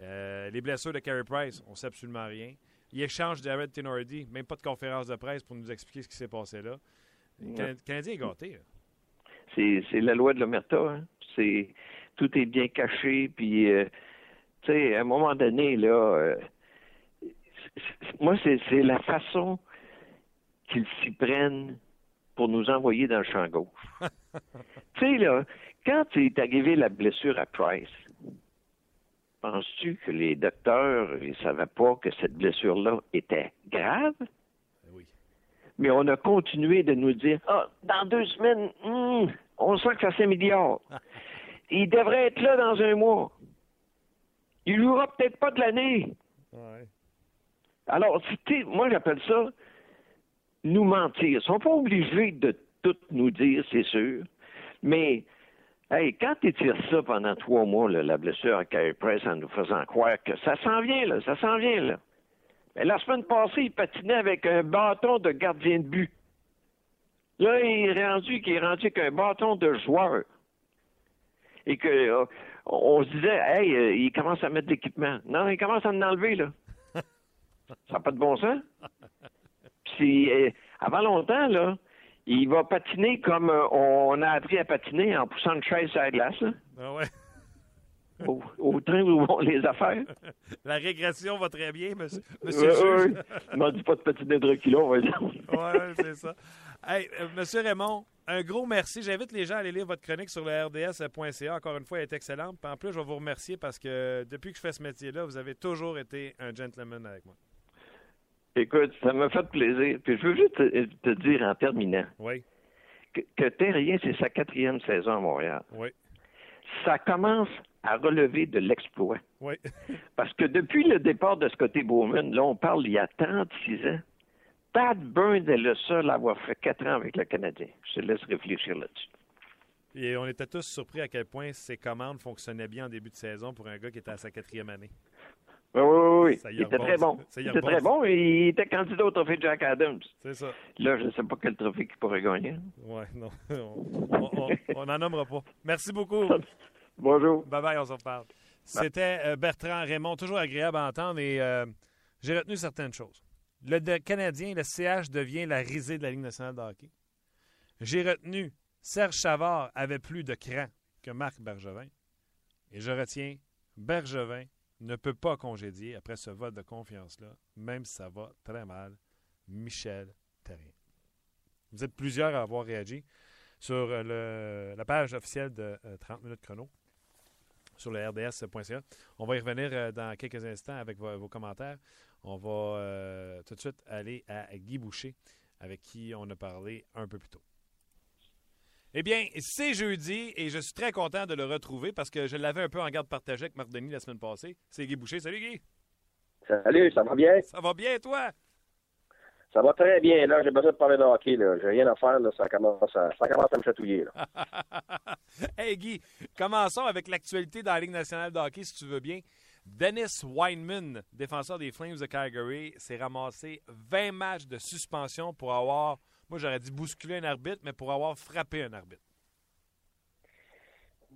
Euh, les blessures de Carey Price, on sait absolument rien. Il échange Jared Tenordi, même pas de conférence de presse pour nous expliquer ce qui s'est passé là. Le Cana- Canadien est gâté. c'est la loi de l'omerta. Hein? C'est, tout est bien caché. Puis, euh, tu sais, à un moment donné, là, euh, moi, c'est, c'est la façon qu'ils s'y prennent pour nous envoyer dans le champ gauche. tu sais, là, quand est arrivé la blessure à Price, penses-tu que les docteurs ne savaient pas que cette blessure-là était grave? Oui. Mais on a continué de nous dire Ah, dans deux semaines, hmm, on sent que ça s'améliore. il devrait être là dans un mois. Il jouera peut-être pas de l'année. Ouais. Alors, moi, j'appelle ça nous mentir. Ils sont pas obligés de tout nous dire, c'est sûr. Mais, hey, quand tu tires ça pendant trois mois, là, la blessure à Carey Price, en nous faisant croire que ça s'en vient, là, ça s'en vient, là. Mais la semaine passée, il patinait avec un bâton de gardien de but. Là, il est rendu qu'il est rendu avec un bâton de joueur. Et que euh, on se disait, hey, euh, il commence à mettre de l'équipement. Non, il commence à en enlever, là. Ça n'a pas de bon sens. Puis, euh, avant longtemps, là, il va patiner comme euh, on a appris à patiner en poussant une chaise sur la glace, là, Ah ouais. au, au train où vont les affaires. La régression va très bien, monsieur, monsieur juge. Il m'a dit pas de patiner de reculons, on va dire. Oui, c'est ça. Hey, euh, Monsieur Raymond, un gros merci. J'invite les gens à aller lire votre chronique sur le rds.ca. Encore une fois, elle est excellente. Puis en plus, je vais vous remercier parce que depuis que je fais ce métier-là, vous avez toujours été un gentleman avec moi. Écoute, ça m'a fait plaisir. Puis je veux juste te, te dire en terminant Oui, que, que Terrien, c'est sa quatrième saison à Montréal. oui, Ça commence à relever de l'exploit. oui. Parce que depuis le départ de Scotty Bowman, là, on parle il y a 36 ans, Pat Burns est le seul à avoir fait quatre ans avec le Canadien. Je te laisse réfléchir là-dessus. Et on était tous surpris à quel point ses commandes fonctionnaient bien en début de saison pour un gars qui était à sa quatrième année. Oui, oui, oui. Ça Il était très bon. Ça Il était très bon et il était candidat au trophée Jack Adams. C'est ça. Là, je ne sais pas quel trophée qu'il pourrait gagner. Oui, non. On- on- on n'en nommera pas. Merci beaucoup. Bonjour. Bye bye, on se reparle. C'était euh, Bertrand Raymond, toujours agréable à entendre et euh, j'ai retenu certaines choses. Le Canadien, le CH devient la risée de la Ligue nationale de hockey. J'ai retenu Serge Chavard avait plus de cran que Marc Bergevin. Et je retiens Bergevin ne peut pas congédier après ce vote de confiance-là, même si ça va très mal, Michel Terrien. Vous êtes plusieurs à avoir réagi sur euh, la page officielle de euh, 30 minutes chrono sur le rds.ca. On va y revenir euh, dans quelques instants avec vos commentaires. On va euh, tout de suite aller à Guy Boucher, avec qui on a parlé un peu plus tôt. Eh bien, c'est jeudi et je suis très content de le retrouver parce que je l'avais un peu en garde partagée avec Marc Denis la semaine passée. C'est Guy Boucher. Salut Guy! Salut, ça va bien? Ça va bien, toi? Ça va très bien. Là, j'ai besoin de parler de hockey. Là. J'ai rien à faire. Là. Ça, commence à, ça commence à me chatouiller. Là. hey Guy, commençons avec l'actualité dans la Ligue nationale de hockey, si tu veux bien. Dennis Weinman, défenseur des Flames de Calgary, s'est ramassé 20 matchs de suspension pour avoir, moi j'aurais dit bousculer un arbitre, mais pour avoir frappé un arbitre.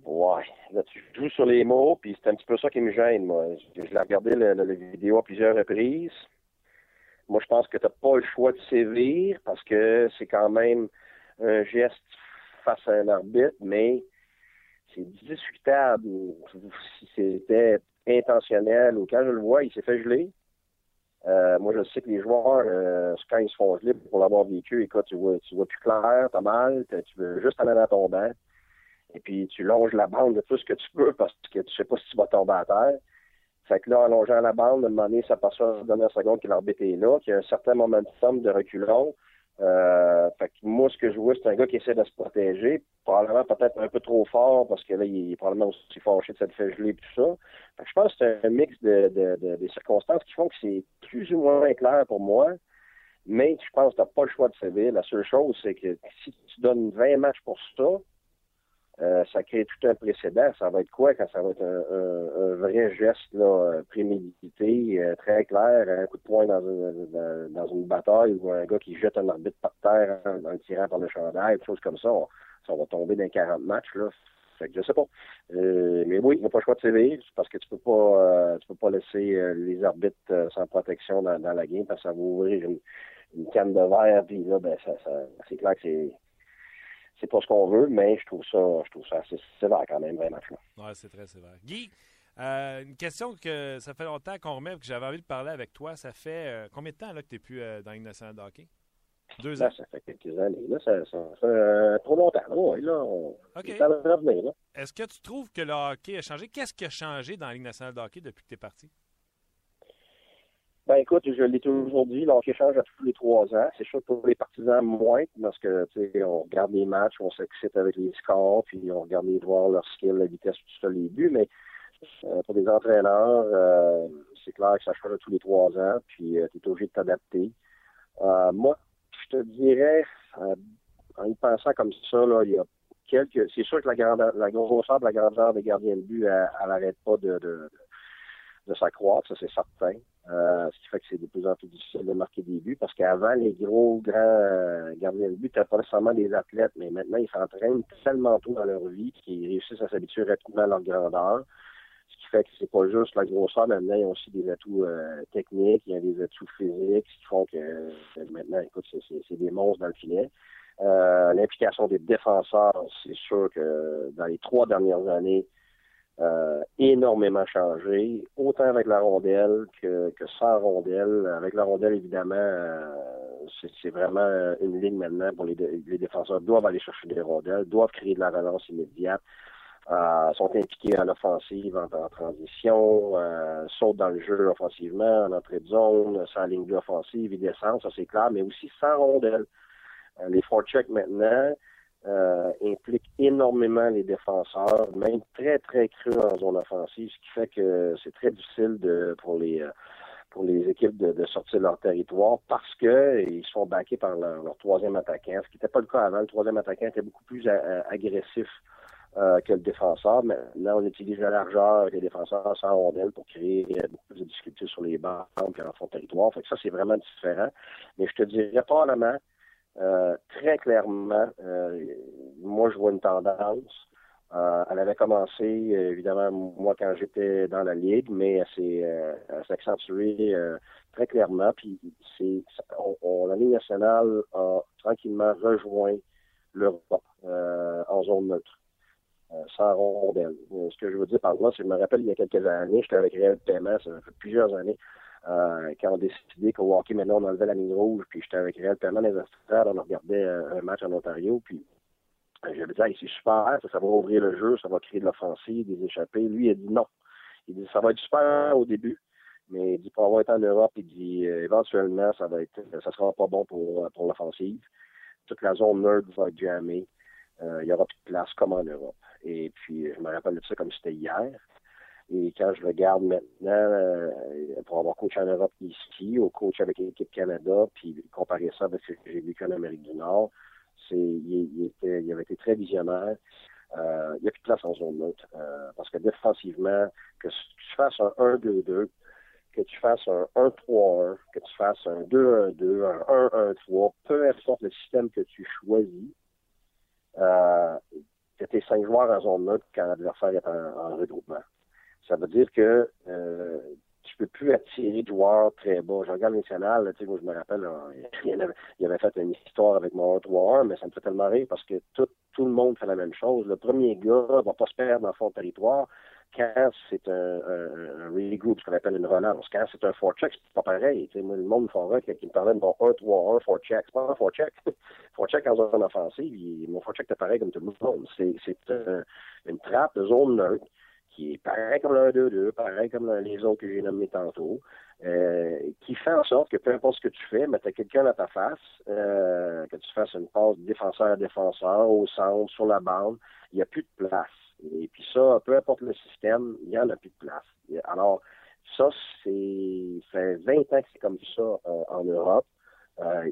Ouais. Là, tu joues sur les mots, puis c'est un petit peu ça qui me gêne, moi. Je, l'ai regardé le, le- la vidéo à plusieurs reprises. Moi, je pense que tu n'as pas le choix de sévir parce que c'est quand même un geste face à un arbitre, mais c'est discutable si c'était intentionnel ou quand je le vois, il s'est fait geler. Euh, moi, je sais que les joueurs, euh, quand ils se font geler pour l'avoir vécu, écoute, tu vois, tu vois plus clair, t'as mal, tu veux juste aller dans ton banc, et puis tu longes la bande de tout ce que tu peux parce que tu sais pas si tu vas tomber à terre. Fait que là, en longeant la bande, à un moment donné, ça passe à la dernière seconde que l'arbitre est là, qu'il y a un certain momentum de reculon. Euh, fait que moi, ce que je vois, c'est un gars qui essaie de se protéger, probablement peut-être un peu trop fort parce que là, il est probablement aussi fâché de s'être fait geler et tout ça. Fait que je pense que c'est un mix de, de, de- des circonstances qui font que c'est plus ou moins clair pour moi. Mais je pense que tu n'as pas le choix de sévir. La seule chose, c'est que si tu donnes 20 matchs pour ça, euh, ça crée tout un précédent. Ça va être quoi quand ça va être un, un- un vrai geste là, euh, prémédité, euh, très clair, un coup de poing dans une, dans, une bataille ou un gars qui jette un arbitre par terre en, en tirant par le chandail, des choses comme ça. On, ça va tomber dans 40 matchs. Là. Fait que je sais pas. Euh, mais oui, il n'y a pas le choix de sévir parce que tu peux pas euh, tu peux pas laisser euh, les arbitres sans protection dans, dans la game parce que ça va ouvrir une, une canne de verre puis là ben ça, ça c'est clair que c'est c'est pas ce qu'on veut, mais je trouve ça je trouve ça assez sévère quand même, vraiment. Ouais, c'est très sévère. Guy, euh, une question que ça fait longtemps qu'on remet et que j'avais envie de parler avec toi. Ça fait euh, combien de temps là, que tu n'es plus euh, dans la Ligue nationale de hockey? Deux ans. Ça fait quelques années. Là, ça, ça, fait euh, trop longtemps. Là, ouais, là, on, OK. ça va revenir. Est-ce que tu trouves que le hockey a changé? Qu'est-ce qui a changé dans la Ligue nationale de hockey depuis que tu es parti? Ben écoute, je l'ai toujours dit, l'hockey change à tous les trois ans. C'est sûr pour les partisans, moins, parce que tu sais, on regarde les matchs, on s'excite avec les scores, puis on regarde les joueurs, leur skill, la vitesse, tout ça, les buts, mais euh, pour des entraîneurs, euh, c'est clair que ça change à tous les trois ans, puis euh, tu es obligé de t'adapter. moi, je te dirais, en y pensant comme ça, là, il y a quelques. C'est sûr que la grandeur, la grosseur de la grandeur des gardiens de but, elle n'arrête pas de, de, de s'accroître, ça c'est certain. Euh, ce qui fait que c'est de plus en plus difficile de marquer des buts parce qu'avant, les gros, grands euh, gardiens de but n'étaient pas nécessairement des athlètes, mais maintenant, ils s'entraînent tellement tôt dans leur vie qu'ils réussissent à s'habituer rapidement à leur grandeur. Ce qui fait que c'est pas juste la grosseur, maintenant, ils ont aussi des atouts euh, techniques, il y a des atouts physiques, ce qui font que maintenant, écoute, c'est des monstres dans le filet. L'implication des défenseurs, c'est sûr que dans les trois dernières années, euh, énormément changé, autant avec la rondelle que, que sans rondelle. Avec la rondelle, évidemment, euh, c'est vraiment une ligne maintenant pour les, les défenseurs doivent aller chercher des rondelles, doivent créer de la relance immédiate. Euh, sont impliqués en offensive, en, transition, euh, sautent dans le jeu offensivement, en entrée de zone, sans ligne offensive, ils descendent, ça c'est clair, mais aussi sans rondelle. Euh, les four maintenant, euh, implique énormément les défenseurs, même très, très cru en zone offensive, ce qui fait que c'est très difficile de, pour les euh, pour les équipes de, sortir de leur territoire parce que ils sont backés par leur, troisième attaquant, ce qui n'était pas le cas avant. Le troisième attaquant était beaucoup plus agressif euh, que le défenseur. Maintenant, on utilise la largeur les défenseurs sans rondelle pour créer beaucoup de difficultés sur les bancs et en fond territoire. Fait que ça, c'est vraiment différent. Mais je te dirais probablement euh, très clairement, euh, moi, je vois une tendance. Euh, elle avait commencé, évidemment, moi, quand j'étais dans la Ligue, mais elle s'est accentuée très clairement. Puis, c'est, on, la Ligue nationale a tranquillement rejoint l'Europe en zone neutre. sans rondelle. ce que je veux dire par là, c'est que je me rappelle il y a quelques années, j'étais avec Réel Paiement, ça fait plusieurs années, euh, quand on a décidé qu'au hockey, maintenant, on enlevait la ligne rouge, puis j'étais avec Réal Perman, les astrales, on regardait euh, un match en Ontario, puis euh, j'avais dit, c'est super, ça, va ouvrir le jeu, ça va créer de l'offensive, des échappées. Lui, il a dit non. Il dit, ça va être super au début, mais il dit, pour avoir été en Europe, il dit, éventuellement, ça va être, ça sera pas bon pour, pour l'offensive. Toute la zone nerd va être jammée. il y aura plus de place comme en Europe. Et puis, je me rappelle de ça comme c'était hier. Et quand je regarde maintenant, euh, pour avoir coaché en Europe ici, au coach avec l'équipe Canada, puis comparer ça avec ce que j'ai vécu en Amérique du Nord, c'est il, était, il avait été très visionnaire. Euh, il n'y a plus de place en zone neutre. Euh, parce que défensivement, que tu fasses un 1-2-2, que tu fasses un 1-3-1, que tu fasses un 2-1-2, un 1-1-3, peu importe le système que tu choisis, euh, que tes cinq joueurs en zone neutre quand l'adversaire est en regroupement. Ça veut dire que euh, tu peux plus attirer de joueurs très bas. Je regarde national, tu sais, moi je me rappelle, il, avait, il avait fait une histoire avec mon 3 mais ça me fait tellement rire parce que tout, le monde fait la même chose. Le premier gars va pas se perdre dans son territoire quand c'est un, un, un ce qu'on appelle une relance. Quand c'est un forecheck, c'est pas pareil. Tu sais, moi, le monde fera qui me parlait de mon 1-3-1 forecheck. C'est pas un forecheck. forecheck en zone offensive, mon forecheck est pareil comme tout le monde. C'est, c'est une trappe de zone neutre qui est pareil comme le 2-2, pareil comme les autres que j'ai nommés tantôt, euh, qui fait en sorte que peu importe ce que tu fais, mais tu as quelqu'un à ta face, euh, que tu fasses une passe défenseur à défenseur, au centre, sur la bande, il n'y a plus de place. Et puis ça, peu importe le système, il n'y en a plus de place. Alors, ça, c'est fait 20 ans que c'est comme ça euh, en Europe.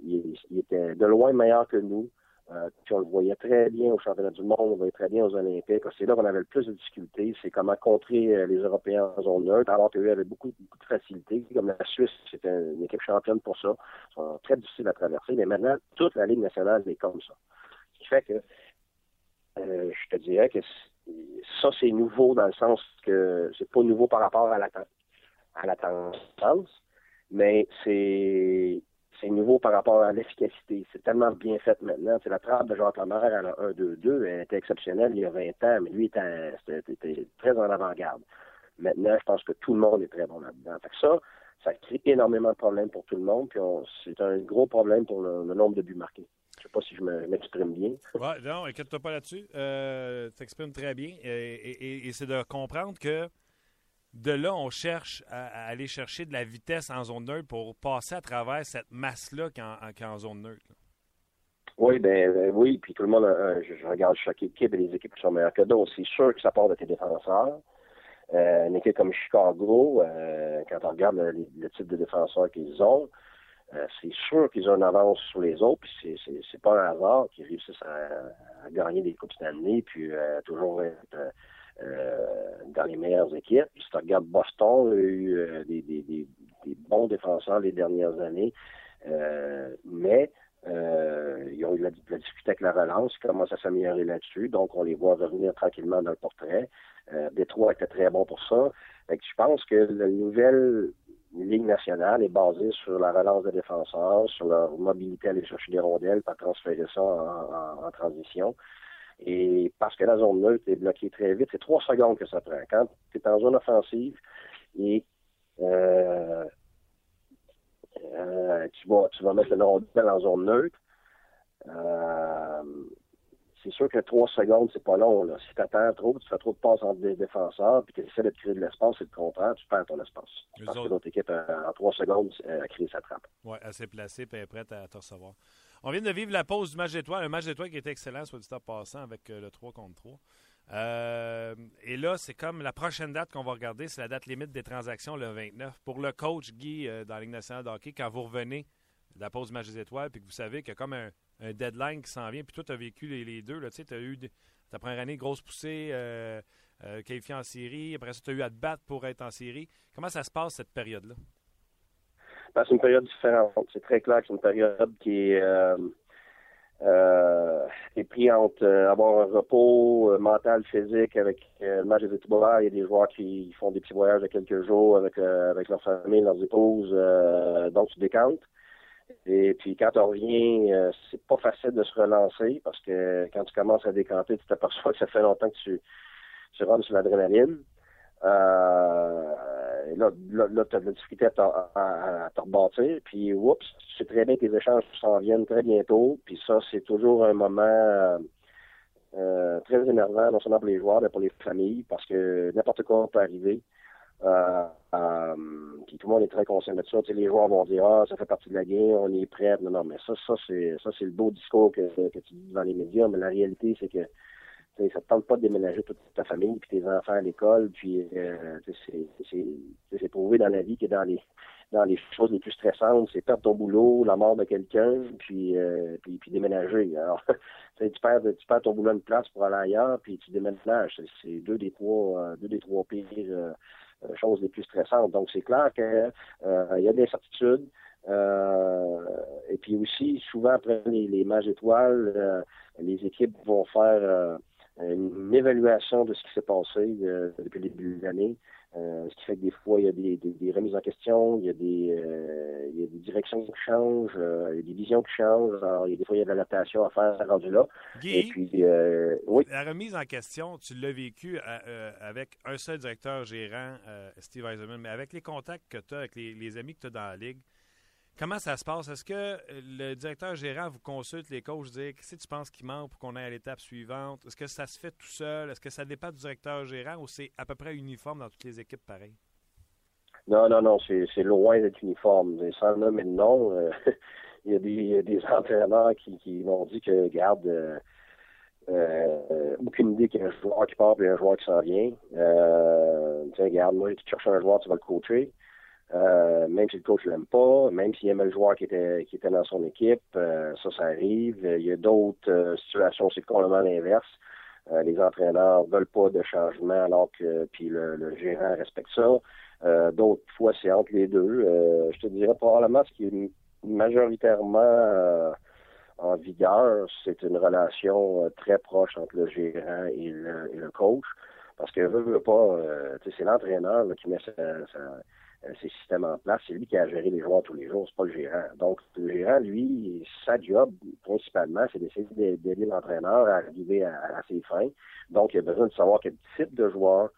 il, était de loin meilleur que nous. Euh, on le voyait très bien au championnat du monde, on le voyait très bien aux Olympiques. C'est là qu'on avait le plus de difficultés, c'est comment contrer euh, les Européens en zone neutre, alors qu'eux avaient beaucoup, de facilité. Comme la Suisse, c'était une équipe championne pour ça. C'est très difficile à traverser, mais maintenant, toute la Ligue nationale est comme ça. Ce qui fait que euh, je te dirais que ça, c'est nouveau dans le sens que c'est pas nouveau par rapport à la, à la tendance, mais c'est c'est nouveau par rapport à l'efficacité. C'est tellement bien fait maintenant. La trappe de Jacques Lemaire à la 1-2-2. Elle était exceptionnelle il y a 20 ans, mais lui était, très en avant-garde. Maintenant, je pense que tout le monde est très bon là-dedans. Ça, ça crée énormément de problèmes pour tout le monde, puis c'est un gros problème pour le, nombre de buts marqués. Je sais pas si je m'exprime bien. Oui, non, inquiète-toi pas là-dessus. Euh, tu t'exprimes très bien. Et c'est de comprendre que de là, on cherche à, aller chercher de la vitesse en zone neutre pour passer à travers cette masse-là qui est en, zone neutre. Oui, ben, ben, oui, puis tout le monde, euh, je, regarde chaque équipe et les équipes qui sont meilleures que d'autres. C'est sûr que ça part de tes défenseurs. Euh, une équipe comme Chicago, euh, quand on regarde le, type de défenseurs qu'ils ont, c'est sûr qu'ils ont une avance sur les autres, puis c'est pas un hasard qu'ils réussissent à, gagner des Coupes Stanley, puis toujours être dans les meilleures équipes. Si tu regardes Boston, il a eu des, des, des, bons défenseurs les dernières années, mais euh, ils ont eu la, la, avec la relance, ils commencent à s'améliorer là-dessus, donc on les voit revenir tranquillement dans le portrait. Euh, Détroit était très bon pour ça. Fait je pense que la nouvelle Ligue nationale est basée sur la relance des défenseurs, sur leur mobilité à aller chercher des rondelles, pas transférer ça en, transition. Et parce que la zone neutre est bloquée très vite, c'est trois secondes que ça prend. Quand tu es en zone offensive et euh, euh, tu, vas, tu vas mettre le rondelle en zone neutre. Euh, c'est sûr que trois secondes, c'est pas long. Là. Si tu attends trop, tu fais trop de passes entre des défenseurs, puis tu essaies de créer de l'espace, c'est le contraire, tu perds ton espace. parce que l'autre équipe, en trois secondes, a créé sa trappe. Oui, assez placée, puis elle est prête à te recevoir. On vient de vivre la pause du match d'étoiles, un match d'étoiles qui était excellent, soit du temps passant, avec euh, le 3 contre 3. Euh, et là, c'est comme la prochaine date qu'on va regarder, c'est la date limite des transactions, le 29. Pour le coach Guy euh, dans la Ligue nationale quand vous revenez de la pause du match des étoiles, puis que vous savez qu'il y a comme un, deadline qui s'en vient, puis toi, tu as vécu les, deux, tu as eu ta première année, grosse poussée, euh, euh, qualifié en série, après ça, tu as eu à te battre pour être en série. Comment ça se passe, cette période-là? Ben, c'est une période différente. C'est très clair que c'est une période qui est euh, est pris entre euh, avoir un repos euh, mental, physique avec euh, le match des étoiles. Il y a des joueurs qui font des petits voyages de quelques jours avec avec leur famille, leurs épouses, donc tu décantes. Et puis quand on revient, c'est pas facile de se relancer parce que quand tu commences à décanter, tu t'aperçois que ça fait longtemps que tu, tu rentres sur l'adrénaline. Euh, là, là, tu as de la difficulté à, te rebâtir. Puis, oups, tu sais très bien que les échanges s'en viennent très bientôt. Puis ça, c'est toujours un moment euh, très énervant, non seulement pour les joueurs, mais pour les familles, parce que n'importe quoi peut arriver. Euh, euh, puis tout le monde est très conscient de ça. Tu sais, les joueurs vont dire Ah, ça fait partie de la guerre, on est prêt. Non, non, mais ça, ça, c'est ça, c'est le beau discours que, que tu dis dans les médias, mais la réalité, c'est que ça ne te tente pas de déménager toute ta famille, puis tes enfants à l'école, puis euh, c'est prouvé dans la vie que dans les dans les choses les plus stressantes, c'est perdre ton boulot, la mort de quelqu'un, puis, euh, puis, déménager. Alors, tu perds, tu perds ton boulot de place pour aller ailleurs, puis tu déménages. C'est deux des trois euh, deux des trois pires euh, choses les plus stressantes. Donc c'est clair que il y a des incertitudes. et puis aussi, souvent après les, les matchs étoiles, les équipes vont faire une évaluation de ce qui s'est passé euh, depuis le début de l'année. Euh, ce qui fait que des fois, il y a des, des, remises en question, il y a des, euh, il y a des directions qui changent, il y a des visions qui changent. Alors, il y a des fois, il y a de l'adaptation à faire rendu là. Guy, Et puis, oui. la remise en question, tu l'as vécu avec un seul directeur gérant, Steve Eisenman, mais avec les contacts que tu as, avec les, les amis que tu as dans la Ligue, Comment ça se passe? Est-ce que euh, le directeur gérant vous consulte les coachs, dire qu'est-ce que tu penses qu'il manque pour qu'on aille à l'étape suivante? Est-ce que ça se fait tout seul? Est-ce que ça dépend du directeur gérant ou c'est à peu près uniforme dans toutes les équipes pareilles? Non, non, non, c'est loin d'être uniforme. Sans nommer de nom, euh, il, y a des, entraîneurs qui, m'ont dit que, garde, euh, aucune idée qu'il y a un joueur qui part et un joueur qui s'en vient. Euh, tiens, regarde, moi, tu cherches un joueur, tu vas le coacher. Euh, même si le coach l'aime pas, même s'il aimait le joueur qui était qui était dans son équipe, euh, ça, ça arrive. Il y a d'autres euh, situations, c'est complètement l'inverse. les entraîneurs veulent pas de changement alors que puis le, gérant respecte ça. d'autres fois, c'est entre les deux. je te dirais probablement ce qui est majoritairement en vigueur, c'est une relation très proche entre le gérant et le, et le coach. Parce que veut, veut pas, c'est l'entraîneur qui met sa euh, ces systèmes en place. C'est lui qui a géré les joueurs tous les jours, c'est pas le gérant. Donc, le gérant, lui, sa job, principalement, c'est d'essayer d'aider l'entraîneur à arriver à, ses fins. Donc, il a besoin de savoir quel type de joueur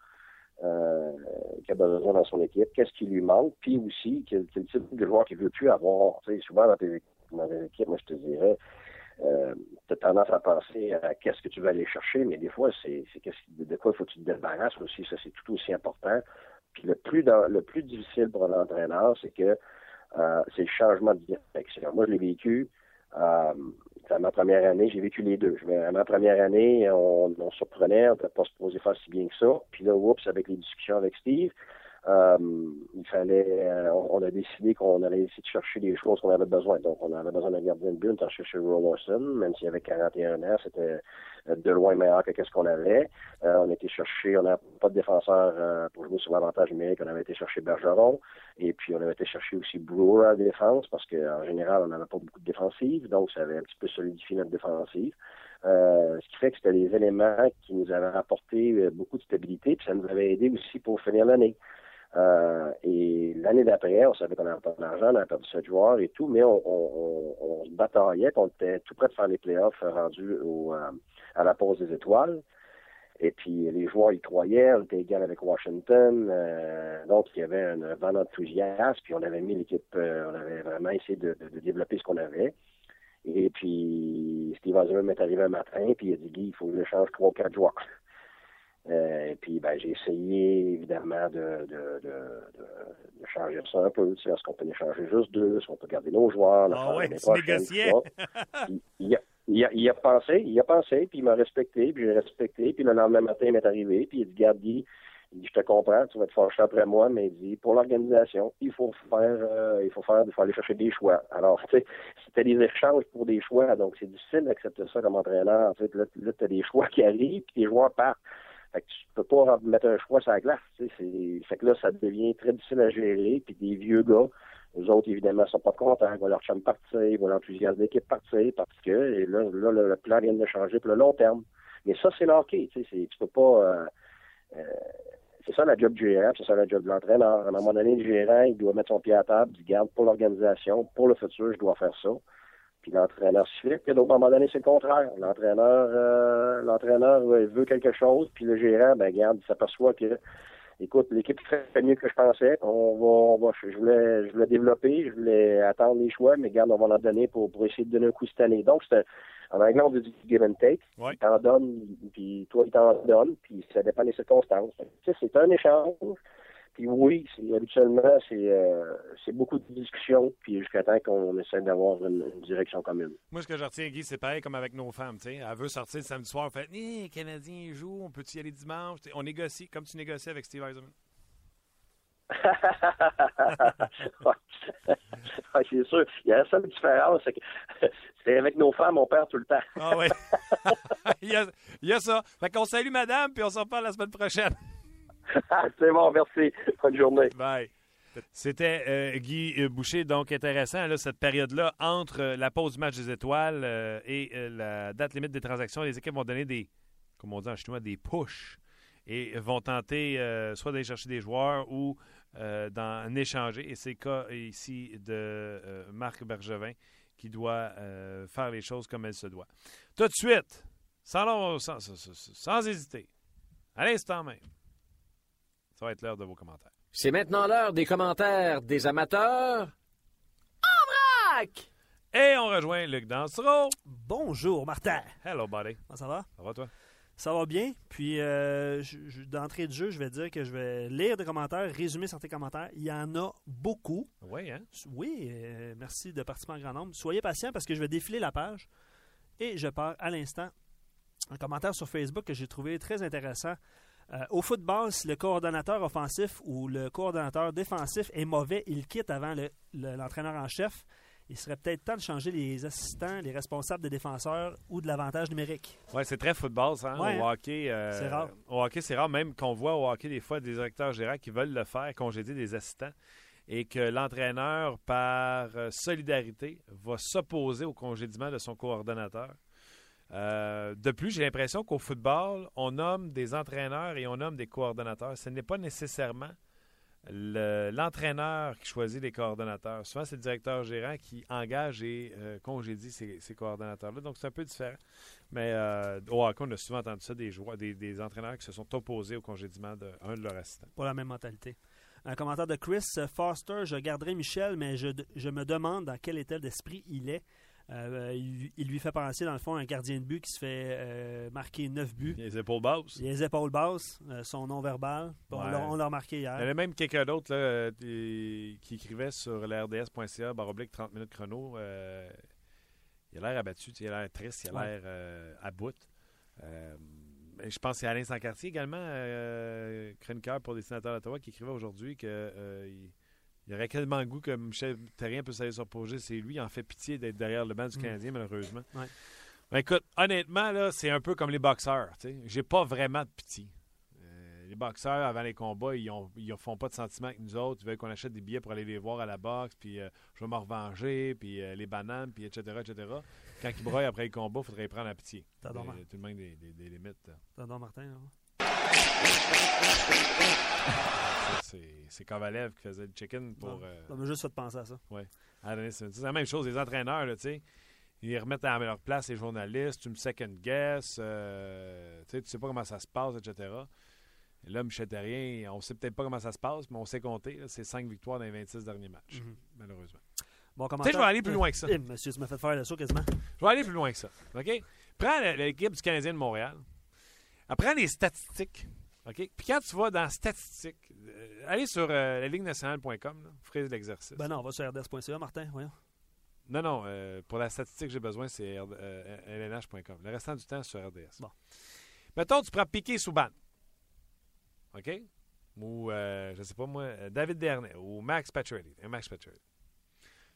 euh, qu'il a besoin dans son équipe, qu'est-ce qui lui manque, puis aussi quel, type de joueur qu'il veut plus avoir. Tu sais, souvent dans tes, équipes, moi, je te dirais, euh, tu as tendance à penser à qu'est-ce que tu vas aller chercher, mais des fois, c'est de quoi faut que tu te débarrasses aussi. Ça, c'est tout aussi important Puis le plus le plus difficile pour l'entraîneur, c'est que euh, c'est le changement de direction. Moi, je l'ai vécu. Euh, à ma première année, j'ai vécu les deux. À ma première année, on, surprenait, on n'était pas supposé faire si bien que ça. Puis là, oups, avec les discussions avec Steve, euh, il fallait, euh, on, a décidé qu'on allait essayer de chercher des choses qu'on avait besoin. Donc, on avait besoin d'un gardien de but, on a cherché Roll même s'il avait 41 ans, c'était euh, de loin meilleur que ce qu'on avait. on a été chercher, on n'a pas de défenseur pour jouer sur l'avantage numérique, on avait été chercher Bergeron, et puis on avait été chercher aussi Brewer à défense, parce qu'en général, on n'avait pas beaucoup de défensive, donc ça avait un petit peu solidifié notre défensive. ce qui fait que c'était des éléments qui nous avaient apporté beaucoup de stabilité, puis ça nous avait aidé aussi pour finir l'année. Euh, et l'année d'après, on savait qu'on n'avait pas d'argent, on avait perdu sept joueurs et tout, mais on, on, on, se bataillait, on était tout près de faire les playoffs rendus au, euh, à la pause des étoiles. Et puis les joueurs y croyaient, on était égal avec Washington, euh, donc il y avait un vent d'enthousiasme, puis on avait mis l'équipe, on avait vraiment essayé de, de, développer ce qu'on avait. Et puis Steve Eisenman est arrivé un matin, puis il a dit Guy, il faut que je change trois quatre joueurs. Euh, et puis, ben, j'ai essayé, évidemment, de, de, de, de, changer ça un peu. Tu sais, est-ce qu'on peut en changer juste deux? Est-ce qu'on peut garder nos joueurs? Ah oui, tu négociais! il, a, il, a, il a pensé, il a pensé, puis il m'a respecté, puis j'ai respecté. Puis le lendemain matin, il m'est arrivé, puis il dit, garde, dit, je te comprends, tu vas te fâcher après moi, mais il dit, pour l'organisation, il faut faire, euh, il faut faire, il faut aller chercher des choix. Alors, tu sais, c'était des échanges pour des choix, donc c'est difficile d'accepter ça comme entraîneur. En fait, là, là tu as des choix qui arrivent, puis les joueurs partent. Fait que tu peux pas mettre un choix sur la glace. Fait que là, ça devient très difficile à gérer. Puis des vieux gars, les autres, évidemment, sont pas contents. Ils voient leur chum partir, ils voient l'enthousiasme d'équipe partir parce que et là, là, le plan vient de changer pour le long terme. Mais ça, c'est l'hockey. Tu peux pas. Euh, euh, c'est ça la job du gérant, c'est ça la job de l'entraîneur. À un moment donné, le gérant, il doit mettre son pied à table, il garde pour l'organisation, pour le futur, je dois faire ça l'entraîneur suit. Puis à un moment donné, c'est le contraire. L'entraîneur euh, l'entraîneur veut quelque chose, puis le gérant, ben garde, il s'aperçoit que écoute, l'équipe fait mieux que je pensais. On va, je voulais, je voulais développer, je voulais attendre les choix, mais garde, on va en donner pour, pour essayer de donner un coup cette année. Donc, c'est en anglais, on dit du give and take. Ouais. Il t'en donne, puis toi, il t'en donne, puis ça dépend des circonstances. Tu sais, c'est un échange. Puis oui, habituellement, euh, c'est beaucoup de discussions, puis jusqu'à temps qu'on essaie d'avoir une, direction commune. Moi, ce que je retiens, Guy, c'est pareil comme avec nos femmes. sais. Elle veut sortir le samedi soir, elle fait Hé, Canadien joue, on peut-y aller dimanche? on négocie, comme tu négocies avec Steve Eisenman. c'est sûr. Il y a la seule différence, c'est que c'est avec nos femmes, on perd tout le temps. ah oui. il, y a, il y a ça. Fait qu'on salue madame, puis on s'en parle la semaine prochaine. c'est bon, merci. Bonne journée. Bye. C'était euh, Guy Boucher, donc intéressant, cette période-là, entre euh, la pause du match des étoiles euh, et la date limite des transactions. Les équipes vont donner des, comme on dit en chinois, des push et vont tenter soit d'aller chercher des joueurs ou d'en échanger. Et c'est le cas ici de Marc Bergevin qui doit faire les choses comme elles se doivent. Tout de suite, sans hésiter, à l'instant même. Ça va être l'heure de vos commentaires. C'est maintenant l'heure des commentaires des amateurs. En vrac! Et on rejoint Luc Dansereau. Bonjour, Martin. Hello, buddy. Comment ça va? Ça va, toi? Ça va bien. Puis, euh, d'entrée de jeu, je vais dire que je vais lire des commentaires, résumer certains commentaires. Il y en a beaucoup. Oui, hein? Oui, euh, merci de participer en grand nombre. Soyez patient parce que je vais défiler la page. Et je pars à l'instant un commentaire sur Facebook que j'ai trouvé très intéressant. Euh, au football, si le coordonnateur offensif ou le coordonnateur défensif est mauvais, il quitte avant l'entraîneur en chef. Il serait peut-être temps de changer les assistants, les responsables des défenseurs ou de l'avantage numérique. Oui, c'est très football, ça. Hein? au hockey, euh, c'est rare. Au hockey, c'est rare. Même qu'on voit au hockey des fois des directeurs gérants qui veulent le faire, congédier des assistants, et que l'entraîneur, par euh, solidarité, va s'opposer au congédiement de son coordonnateur. Euh, de plus, j'ai l'impression qu'au football, on nomme des entraîneurs et on nomme des coordonnateurs. Ce n'est pas nécessairement l'entraîneur qui choisit les coordonnateurs. Souvent, c'est le directeur gérant qui engage et euh, congédie ces, coordonnateurs-là. Donc, c'est un peu différent. Mais euh, au hockey, on a souvent entendu ça des, entraîneurs qui se sont opposés au congédiement d'un de, leurs assistants. Pas la même mentalité. Un commentaire de Chris Foster, je garderai Michel, mais je, je me demande dans quel état d'esprit il est. Euh, il, il lui fait penser, dans le fond, à un gardien de but qui se fait euh, marquer 9 buts. Les épaules basses. Les épaules basses, euh, son nom verbal. On Ouais. l'a- on l'a remarqué Il y en hier. a même quelqu'un d'autre qui écrivait sur l'RDS.ca, baroblique 30 minutes chrono. il a l'air abattu, il a l'air triste, il a Ouais. l'air à bout. Je pense que c'est Alain Sancartier également, euh, chroniqueur pour les sénateurs d'Ottawa, qui écrivait aujourd'hui que euh, il, il aurait quasiment le goût que Michel Terrien peut s'aller s'opposer. C'est lui, il en fait pitié d'être derrière le banc du Mm. Canadien, malheureusement. Ouais. Ben, écoute, honnêtement, là, c'est un peu comme les boxeurs. J'ai pas vraiment de pitié. Euh, les boxeurs, avant les combats, ils ont, ils font pas de sentiments avec nous autres. Ils veulent qu'on achète des billets pour aller les voir à la boxe, puis euh, je vais me revenger, puis euh, les bananes, puis etc., etc. Quand ils broient après les combats, il faudrait y prendre la pitié. T'as tout le monde des, des- des limites. T'adores Martin, là. C'est Kovalev qui faisait le chicken pour... Euh, Ça m'a juste fait penser à ça. donner- C'est la même chose, les entraîneurs, tu sais. Ils remettent à leur place les journalistes, tu me second guess, euh, tu sais, tu sais pas comment ça se passe, etc. Et là, Michel Terrien, on sait peut-être pas comment ça se passe, mais on sait compter. C'est 5 victoires dans les 26 derniers matchs, Mhm. malheureusement. Bon Tu sais, je vais aller plus loin que ça. Eh, monsieur, tu m'as fait faire le saut quasiment. Je vais aller plus loin que ça. OK? Prends l'équipe du Canadien de Montréal. Apprends les statistiques. OK? Puis quand tu vas dans statistiques, euh, allez sur euh, la ligue nationale.com, ferez l'exercice. Ben non, on va sur rds.ca, Martin, voyons. Non, non. euh, pour la statistique que j'ai besoin, c'est euh, lnh.com. Le restant du temps, c'est sur RDS. Bon. Mettons, tu prends Piqué Souban. OK? Ou, euh, je sais pas moi, David Dernay ou Max Pacioretty. Max Pacioretty.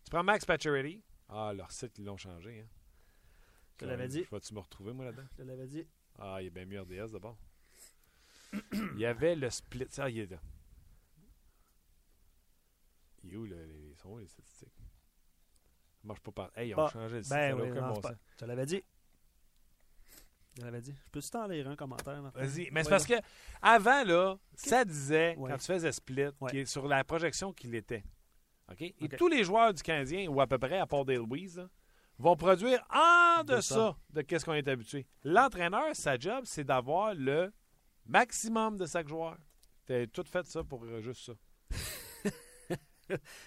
Tu prends Max Pacioretty. Ah, leur site, ils l'ont changé. Hein. Je l'avais dit. Vas-tu me retrouver, moi, là-dedans? Je te l'avais dit. Ah, il est bien mieux RDS d'abord. Il y avait le split. Il est là. Il est où, les, ils sont où, les statistiques? Ça marche pas par. Hey, ils ont changé le. Ben ça oui, non, bon pas- te l'avais dit. Je l'avais dit. Je peux-tu t'en lire un commentaire? Vas-y. Mais c'est parce que avant, là, ça disait, Ouais. quand tu faisais split, Ouais. qui est sur la projection qu'il était. OK? Et tous les joueurs du Canadien, ou à peu près, à part Dale Louise, là, vont produire en De deçà de ce qu'on est habitué. L'entraîneur, sa job, c'est d'avoir le maximum de chaque joueur. T'as tout fait ça pour euh, juste ça.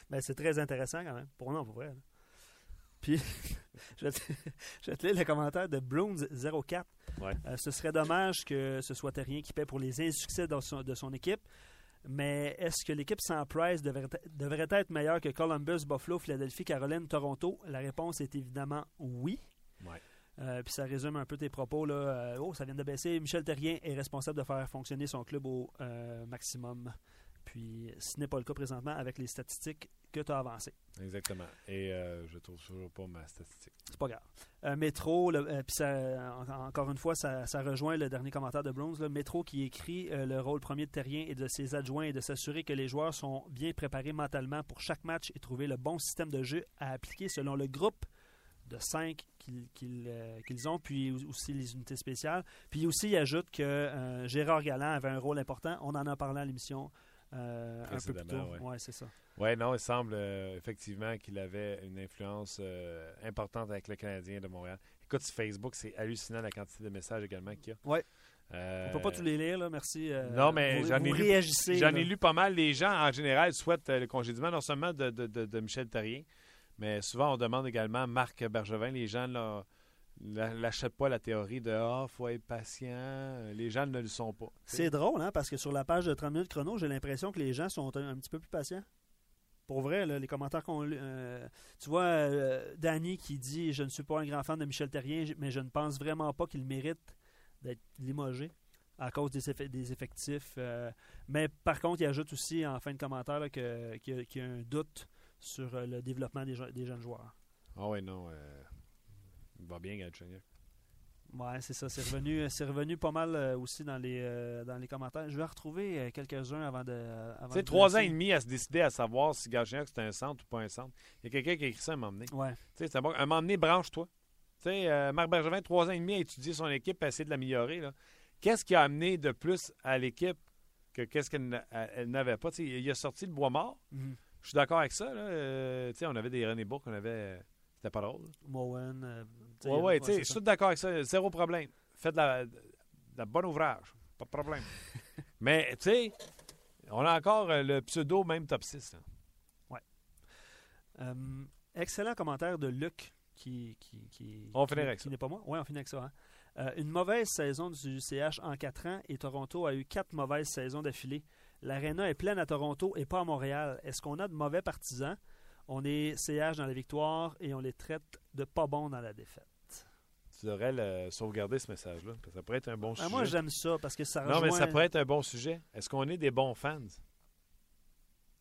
Ben, c'est très intéressant quand même. Pour nous, pour vrai. là. Puis, je vais te, lire le commentaire de Blooms04. Ouais. Euh, ce serait dommage que ce soit Terrien qui paie pour les insuccès de son, de son équipe. Mais est-ce que l'équipe sans Price devrait, devrait être meilleure que Columbus, Buffalo, Philadelphie, Caroline, Toronto? La réponse est évidemment oui. Ouais. Euh, puis ça résume un peu tes propos. Là. Euh, oh, ça vient de baisser. Michel Terrien est responsable de faire fonctionner son club au euh, maximum. Puis ce n'est pas le cas présentement avec les statistiques que tu as avancées. Exactement. Et je trouve toujours pas ma statistique. C'est pas grave. Métro, puis en- encore une fois, ça, ça rejoint le dernier commentaire de Bronze. là. Métro qui écrit le rôle premier de Terrien et de ses adjoints et de s'assurer que les joueurs sont bien préparés mentalement pour chaque match et trouver le bon système de jeu à appliquer selon le groupe de cinq qu'ils qu'ils, euh, qu'ils ont, puis aussi les unités spéciales. Puis aussi, il ajoute que euh, Gérard Galland avait un rôle important. On en a parlé à l'émission euh, un peu plus tôt. Précédemment, ouais. C'est ça. Oui, non, il semble euh, effectivement qu'il avait une influence euh, importante avec le Canadien de Montréal. Écoute, sur Facebook, c'est hallucinant la quantité de messages également qu'il y a. Ouais. Euh, On peut pas tous les lire, là, merci. euh, Non, mais j'en ai lu-. J'en ai lu pas mal. Les gens, en général, souhaitent euh, le congédiement, non seulement de, de- de- de Michel Terrien, mais souvent, on demande également Marc Bergevin. Les gens l'achètent pas la théorie de Ah, faut être patient. Les gens ne le sont pas. C'est drôle, hein, parce que sur la page de 30 minutes chrono, j'ai l'impression que les gens sont un, petit peu plus patients. Pour vrai, les commentaires qu'on lu. euh, tu vois, euh, Danny qui dit Je ne suis pas un grand fan de Michel Terrien, mais je ne pense vraiment pas qu'il mérite d'être limogé à cause des, effe- des effectifs. euh, mais par contre, il ajoute aussi en fin de commentaire qu'il y a un doute sur euh, le développement des, je- des jeunes joueurs. Ah, ouais, non. euh, il va bien, Galchenyuk. Ouais, c'est ça. C'est revenu, c'est revenu pas mal euh, aussi dans les, euh, dans les commentaires. Je vais retrouver euh, quelques-uns avant de. avant Tu sais, de trois ans et demi à se décider à savoir si Galchenyuk c'était un centre ou pas un centre. Il y a quelqu'un qui a écrit ça à un moment donné. Ouais. Tu sais, c'est bon. À donné, branche-toi. Tu sais, euh, Marc Bergevin, trois ans et demi à étudier son équipe et à essayer de l'améliorer. Qu'est-ce qui a amené de plus à l'équipe que qu'est-ce qu'elle n'a- elle n'avait pas? Tu sais, il a sorti le bois mort. Mhm. Je suis d'accord avec ça. Là. Euh, on avait des René Bourque, on avait. C'était pas drôle. Mowen. euh, sais, c'est je suis d'accord avec ça. Zéro problème. Faites de la, de la bon ouvrage. Pas de problème. Mais, tu sais, on a encore euh, le pseudo même top 6. là. Euh, excellent commentaire de Luc qui, qui, qui, On qui- finit avec qui ça. n'est pas moi. Oui, on finit avec ça. hein. Euh, une mauvaise saison du CH en quatre ans et Toronto a eu quatre mauvaises saisons d'affilée. L'aréna est pleine à Toronto et pas à Montréal. Est-ce qu'on a de mauvais partisans? On est CH dans la victoire et on les traite de pas bons dans la défaite. Tu devrais le sauvegarder ce message-là. parce que Ça pourrait être un bon Ah, sujet. moi, j'aime ça parce que ça non, mais ça pourrait être un bon sujet. Est-ce qu'on est des bons fans?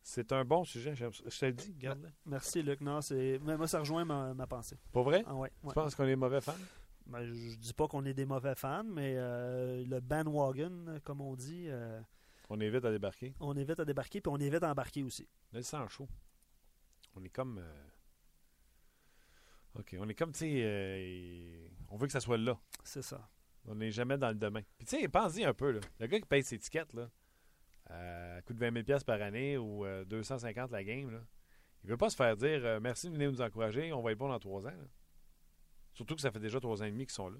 C'est un bon sujet. Je te le dis, garde-le. Merci, Luc. Non, c'est... mais moi, ça rejoint ma, ma pensée. Pour vrai? Ah, ouais, Tu penses qu'on est mauvais fans? Ben, je je dis pas qu'on est des mauvais fans, mais euh, le bandwagon, comme on dit, euh, On évite à débarquer. on évite à débarquer, puis on évite à embarquer aussi. Là, le chaud. On est comme. euh, OK, on est comme, tu sais, euh, on veut que ça soit là. C'est ça. On n'est jamais dans le demain. Puis, tu sais, pense-y un peu, là. Le gars qui paye ses tickets, là, à coût de 20 000 par année ou euh, 250 la game, là, il veut pas se faire dire euh, merci de venir nous encourager, on va être bon dans trois ans. là. Surtout que ça fait déjà trois ans et demi qu'ils sont là.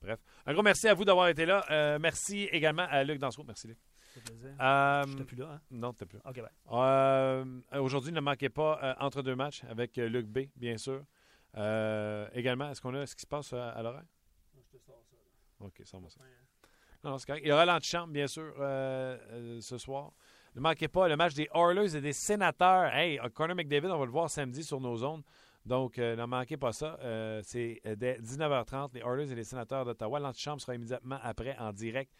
Bref. Un gros merci à vous d'avoir été là. Euh, merci également à Luc Dansereau. Merci, Luc. Ça. Euh, J'étais plus là, hein? non, t'es plus. OK, ben. Euh, Aujourd'hui, ne manquez pas euh, entre deux matchs avec euh, Luc B, bien sûr. Euh, également, est-ce qu'on a ce qui se passe à, à l'horaire? OK, ça moi ça. Non, non, c'est correct. Il y aura l'antichambre, bien sûr, euh, euh, ce soir. Ne manquez pas le match des Oilers et des Sénateurs. Hey, Connor McDavid, on va le voir samedi sur nos zones. Donc, euh, ne manquez pas ça. Euh, c'est dès 19h30, les Oilers et les Sénateurs d'Ottawa. L'antichambre sera immédiatement après en direct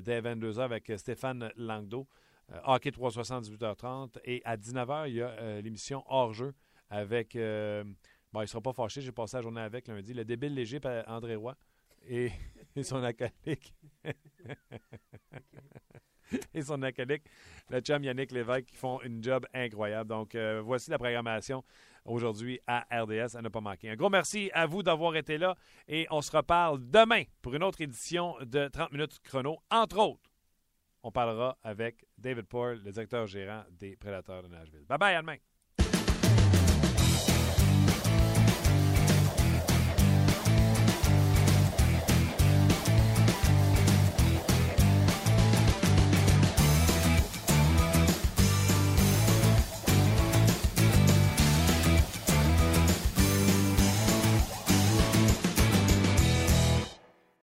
dès 22h avec euh, Stéphane Langdo. Euh, Hockey 360, 18h30. Et à 19h, il y a euh, l'émission Hors-jeu avec. euh, bon, il ne sera pas fâché, j'ai passé la journée avec lundi. Le débile léger André Roy et, et son acolyte. et son acolyte, le chum Yannick Lévesque, qui font une job incroyable. Donc, euh, voici la programmation aujourd'hui à RDS à ne pas manquer. Un gros merci à vous d'avoir été là et on se reparle demain pour une autre édition de 30 minutes chrono. Entre autres, on parlera avec David Poyle, le directeur gérant des Prédateurs de Nashville. Bye bye, à demain.